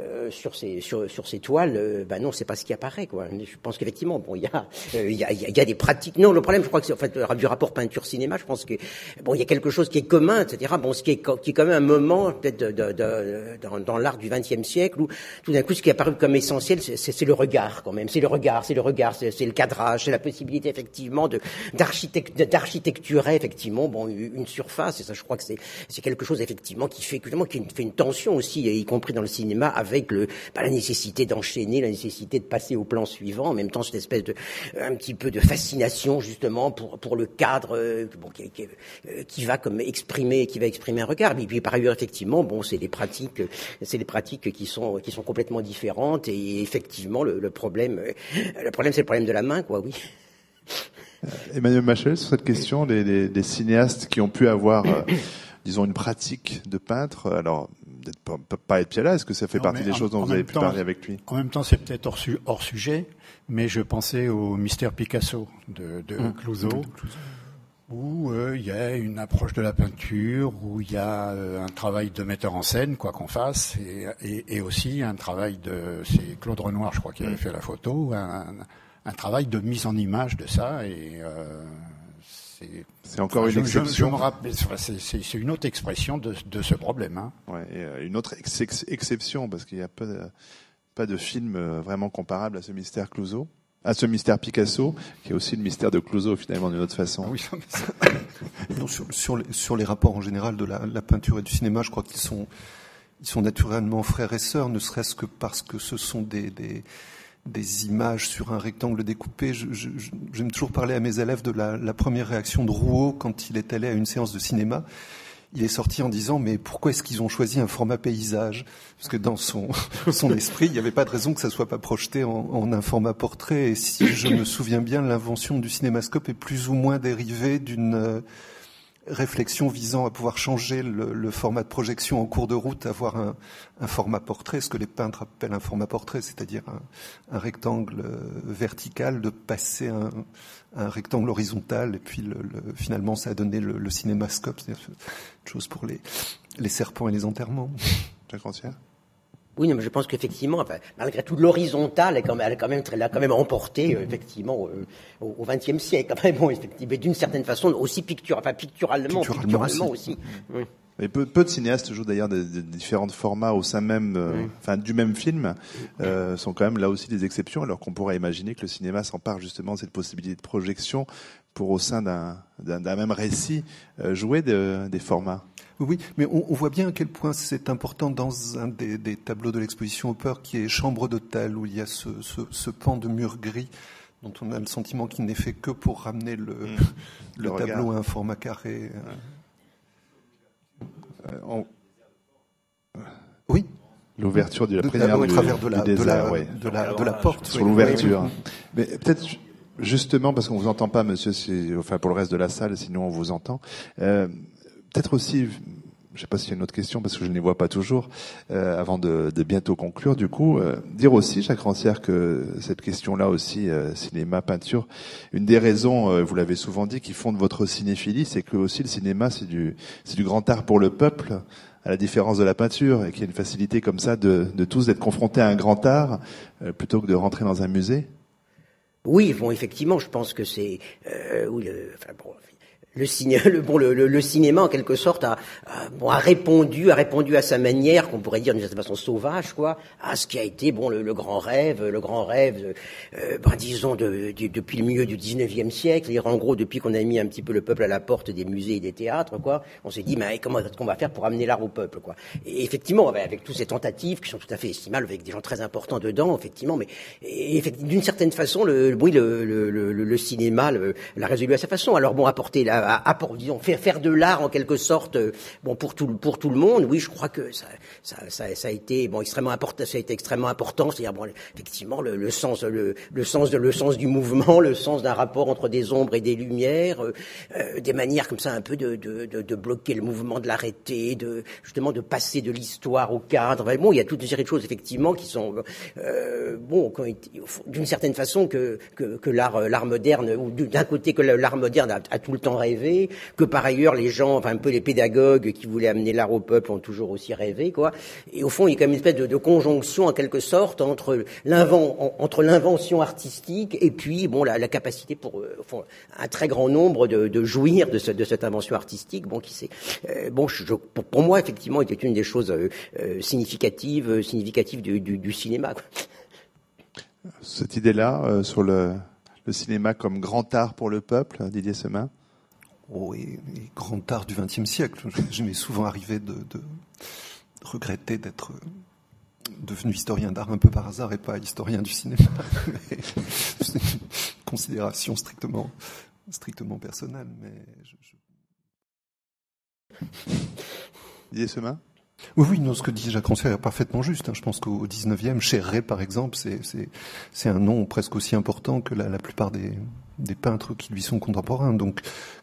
euh, sur ces, sur, sur ces toiles, euh, ben non, c'est pas ce qui apparaît, quoi. Je pense qu'effectivement, bon, il y a, euh, il y a, y a des pratiques. Non, le problème, je crois que c'est, en fait, du rapport peinture-cinéma, je pense que, bon, il y a quelque chose qui est commun, etc. Bon, ce qui est, qui est quand même un moment, peut-être, de, de, de, dans, dans l'art du XXe siècle, où tout d'un coup, ce qui est apparu comme essentiel, c'est le regard, quand même. C'est le regard, c'est le regard, c'est le cadre c'est la possibilité effectivement d'architecturer effectivement bon une surface. Et ça je crois que c'est quelque chose effectivement qui fait qui fait une tension aussi y compris dans le cinéma avec le bah, la nécessité d'enchaîner la nécessité de passer au plan suivant. En même temps cette espèce de un petit peu de fascination justement pour le cadre euh, bon, euh, qui, va comme exprimer qui va exprimer un regard. Et puis par ailleurs effectivement bon c'est des pratiques c'est des pratiques qui sont qui sont complètement différentes. Et effectivement le, problème le problème c'est le problème de la main quoi oui euh, Emmanuel Machel, sur cette question, des, des, des cinéastes qui ont pu avoir, euh, disons, une pratique de peintre, alors peut pas être Piala, est-ce que ça fait non, partie des en, choses dont vous avez pu parler avec lui? En même temps, c'est peut-être hors, su hors, sujet, mais je pensais au mystère Picasso de, de mmh. Clouseau, où euh, il y a une approche de la peinture, où il y a euh, un travail de metteur en scène, quoi qu'on fasse, et, et, et, aussi un travail de... C'est Claude Renoir, je crois, qui avait mmh. fait la photo, un, un travail de mise en image de ça et euh, c'est encore enfin, une je, exception. C'est une autre expression de, de ce problème. Hein. Ouais, et euh, une autre ex exception parce qu'il n'y a pas de, pas de film euh, vraiment comparable à ce mystère Clouseau, à ce mystère Picasso, qui est aussi le mystère de Clouseau finalement d'une autre façon. Ah oui, non, sur, sur, les, sur, les, rapports en général de la, la peinture et du cinéma, je crois qu'ils sont, ils sont naturellement frères et sœurs, ne serait-ce que parce que ce sont des, des des images sur un rectangle découpé. J'aime toujours parler à mes élèves de la, la, première réaction de Rouault quand il est allé à une séance de cinéma. Il est sorti en disant mais pourquoi est-ce qu'ils ont choisi un format paysage? Parce que dans son, son esprit, il n'y avait pas de raison que ça soit pas projeté en, en, un format portrait. Et si je me souviens bien, l'invention du cinémascope est plus ou moins dérivée d'une réflexion visant à pouvoir changer le, le, format de projection en cours de route, avoir un, un, format portrait, ce que les peintres appellent un format portrait, c'est-à-dire un, un, rectangle euh, vertical, de passer un, un rectangle horizontal, et puis le, le, finalement ça a donné le, cinémascope, c'est-à-dire une chose pour les, les serpents et les enterrements. Jacques oui, mais je pense qu'effectivement, enfin, malgré tout, l'horizontale est quand même, elle, quand même, elle a quand même emporté, euh, effectivement, euh, au XXe siècle. Après, bon, effectivement, d'une certaine façon, aussi picture, enfin, picturalement, picturalement, picturalement aussi. aussi. Oui. Et peu, peu, de cinéastes jouent d'ailleurs des, des, différents formats au sein même, euh, oui. enfin du même film, euh, sont quand même là aussi des exceptions, alors qu'on pourrait imaginer que le cinéma s'empare justement de cette possibilité de projection pour au sein d'un même récit euh, jouer de, des formats. Oui, mais on, on, voit bien à quel point c'est important dans un des, des tableaux de l'exposition Hopper qui est Chambre d'hôtel, où il y a ce, ce, ce, pan de mur gris dont on a le sentiment qu'il n'est fait que pour ramener le, mmh. le, le tableau à un format carré. On... Oui. L'ouverture de la de, première au travers de la, désert, de la, ouais. de la, de la porte. Sur oui. l'ouverture. Oui. Mais peut-être justement parce qu'on vous entend pas, monsieur, enfin pour le reste de la salle, sinon on vous entend. Euh, peut-être aussi je ne sais pas s'il y a une autre question parce que je ne les vois pas toujours, euh, avant de, bientôt conclure. Du coup, euh, dire aussi, Jacques Rancière, que cette question-là aussi, euh, cinéma, peinture, une des raisons, vous l'avez souvent dit, qui fonde votre cinéphilie, c'est que aussi le cinéma, c'est du, grand art pour le peuple, à la différence de la peinture, et qu'il y a une facilité comme ça de, tous d'être confrontés à un grand art plutôt que de rentrer dans un musée? Oui, bon, effectivement, je pense que c'est euh, le, le, ciné, le, bon, le, le, cinéma en quelque sorte a, bon, a répondu, a répondu à sa manière, qu'on pourrait dire d'une certaine façon sauvage, quoi, à ce qui a été bon le, grand rêve, le grand rêve, euh, ben, disons de, de, depuis le milieu du 19e siècle, c'est-à-dire en gros depuis qu'on a mis un petit peu le peuple à la porte des musées et des théâtres, quoi, on s'est dit mais comment est-ce qu'on va faire pour amener l'art au peuple, quoi. Et effectivement, avec toutes ces tentatives qui sont tout à fait estimables, avec des gens très importants dedans, effectivement, mais d'une certaine façon, le, oui, le, le, le, le cinéma l'a résolu à sa façon. Alors bon, apporter la faire, faire de l'art en quelque sorte, euh, bon pour tout pour tout le monde. Oui, je crois que ça ça, a été bon extrêmement important. Ça a été extrêmement important. C'est-à-dire bon, effectivement le, sens le, le sens de le sens du mouvement, le sens d'un rapport entre des ombres et des lumières, euh, euh, des manières comme ça un peu de, de, de, bloquer le mouvement, de l'arrêter, de justement de passer de l'histoire au cadre. Bon, il y a toute une série de choses effectivement qui sont bon d'une certaine façon que que, l'art l'art moderne ou d'un côté que l'art moderne a, a tout le temps rêvé que par ailleurs les gens, enfin un peu les pédagogues qui voulaient amener l'art au peuple ont toujours aussi rêvé, quoi. Et au fond, il y a quand même une espèce de, conjonction en quelque sorte entre l'invention artistique et puis bon la, capacité pour euh, un très grand nombre de, jouir de, ce, de, cette invention artistique, bon qui c'est euh, bon pour, moi effectivement était une des choses euh, significatives significatives du, cinéma. Cette idée-là sur le, le cinéma comme grand art pour le peuple, Didier Semin oh, et, et, grand art du XXe siècle. Je, souvent arrivé de, de regretter d'être devenu historien d'art un peu par hasard et pas historien du cinéma. C'est une considération strictement, strictement personnelle. Mais je, je... Didier oui, oui, non, ce que dit Jacques Rancière est parfaitement juste. Hein. Je pense qu'au 19e, chez Ray, par exemple, c'est un nom presque aussi important que la, la plupart des, des, peintres qui lui sont contemporains. Donc,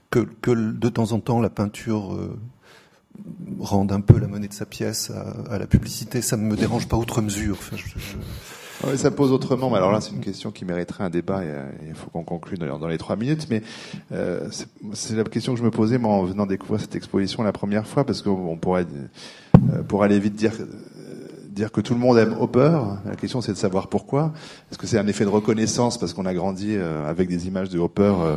que, que, de temps en temps, la peinture euh, rende un peu la monnaie de sa pièce à, à la publicité, ça ne me dérange pas outre mesure. Enfin, je. Oui, ça pose autrement, mais alors là, c'est une question qui mériterait un débat et, il faut qu'on conclue dans, dans les trois minutes. Mais euh, c'est la question que je me posais moi, en venant découvrir cette exposition la première fois, parce qu'on pourrait, euh, pour aller vite dire dire que tout le monde aime Hopper. La question, c'est de savoir pourquoi. Est-ce que c'est un effet de reconnaissance parce qu'on a grandi euh, avec des images de Hopper euh,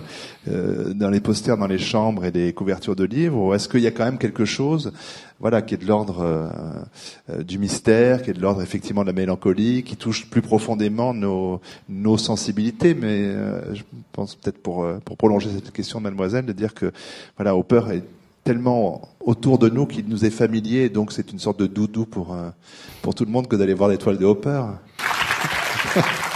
euh, dans les posters, dans les chambres et des couvertures de livres, ou est-ce qu'il y a quand même quelque chose, voilà, qui est de l'ordre du mystère, qui est de l'ordre effectivement de la mélancolie, qui touche plus profondément nos, nos sensibilités? Mais je pense peut-être pour pour prolonger cette question, Mademoiselle, de dire que voilà, Hopper est tellement autour de nous qu'il nous est familier, donc c'est une sorte de doudou pour, euh, pour tout le monde que d'aller voir l'étoile de Hopper.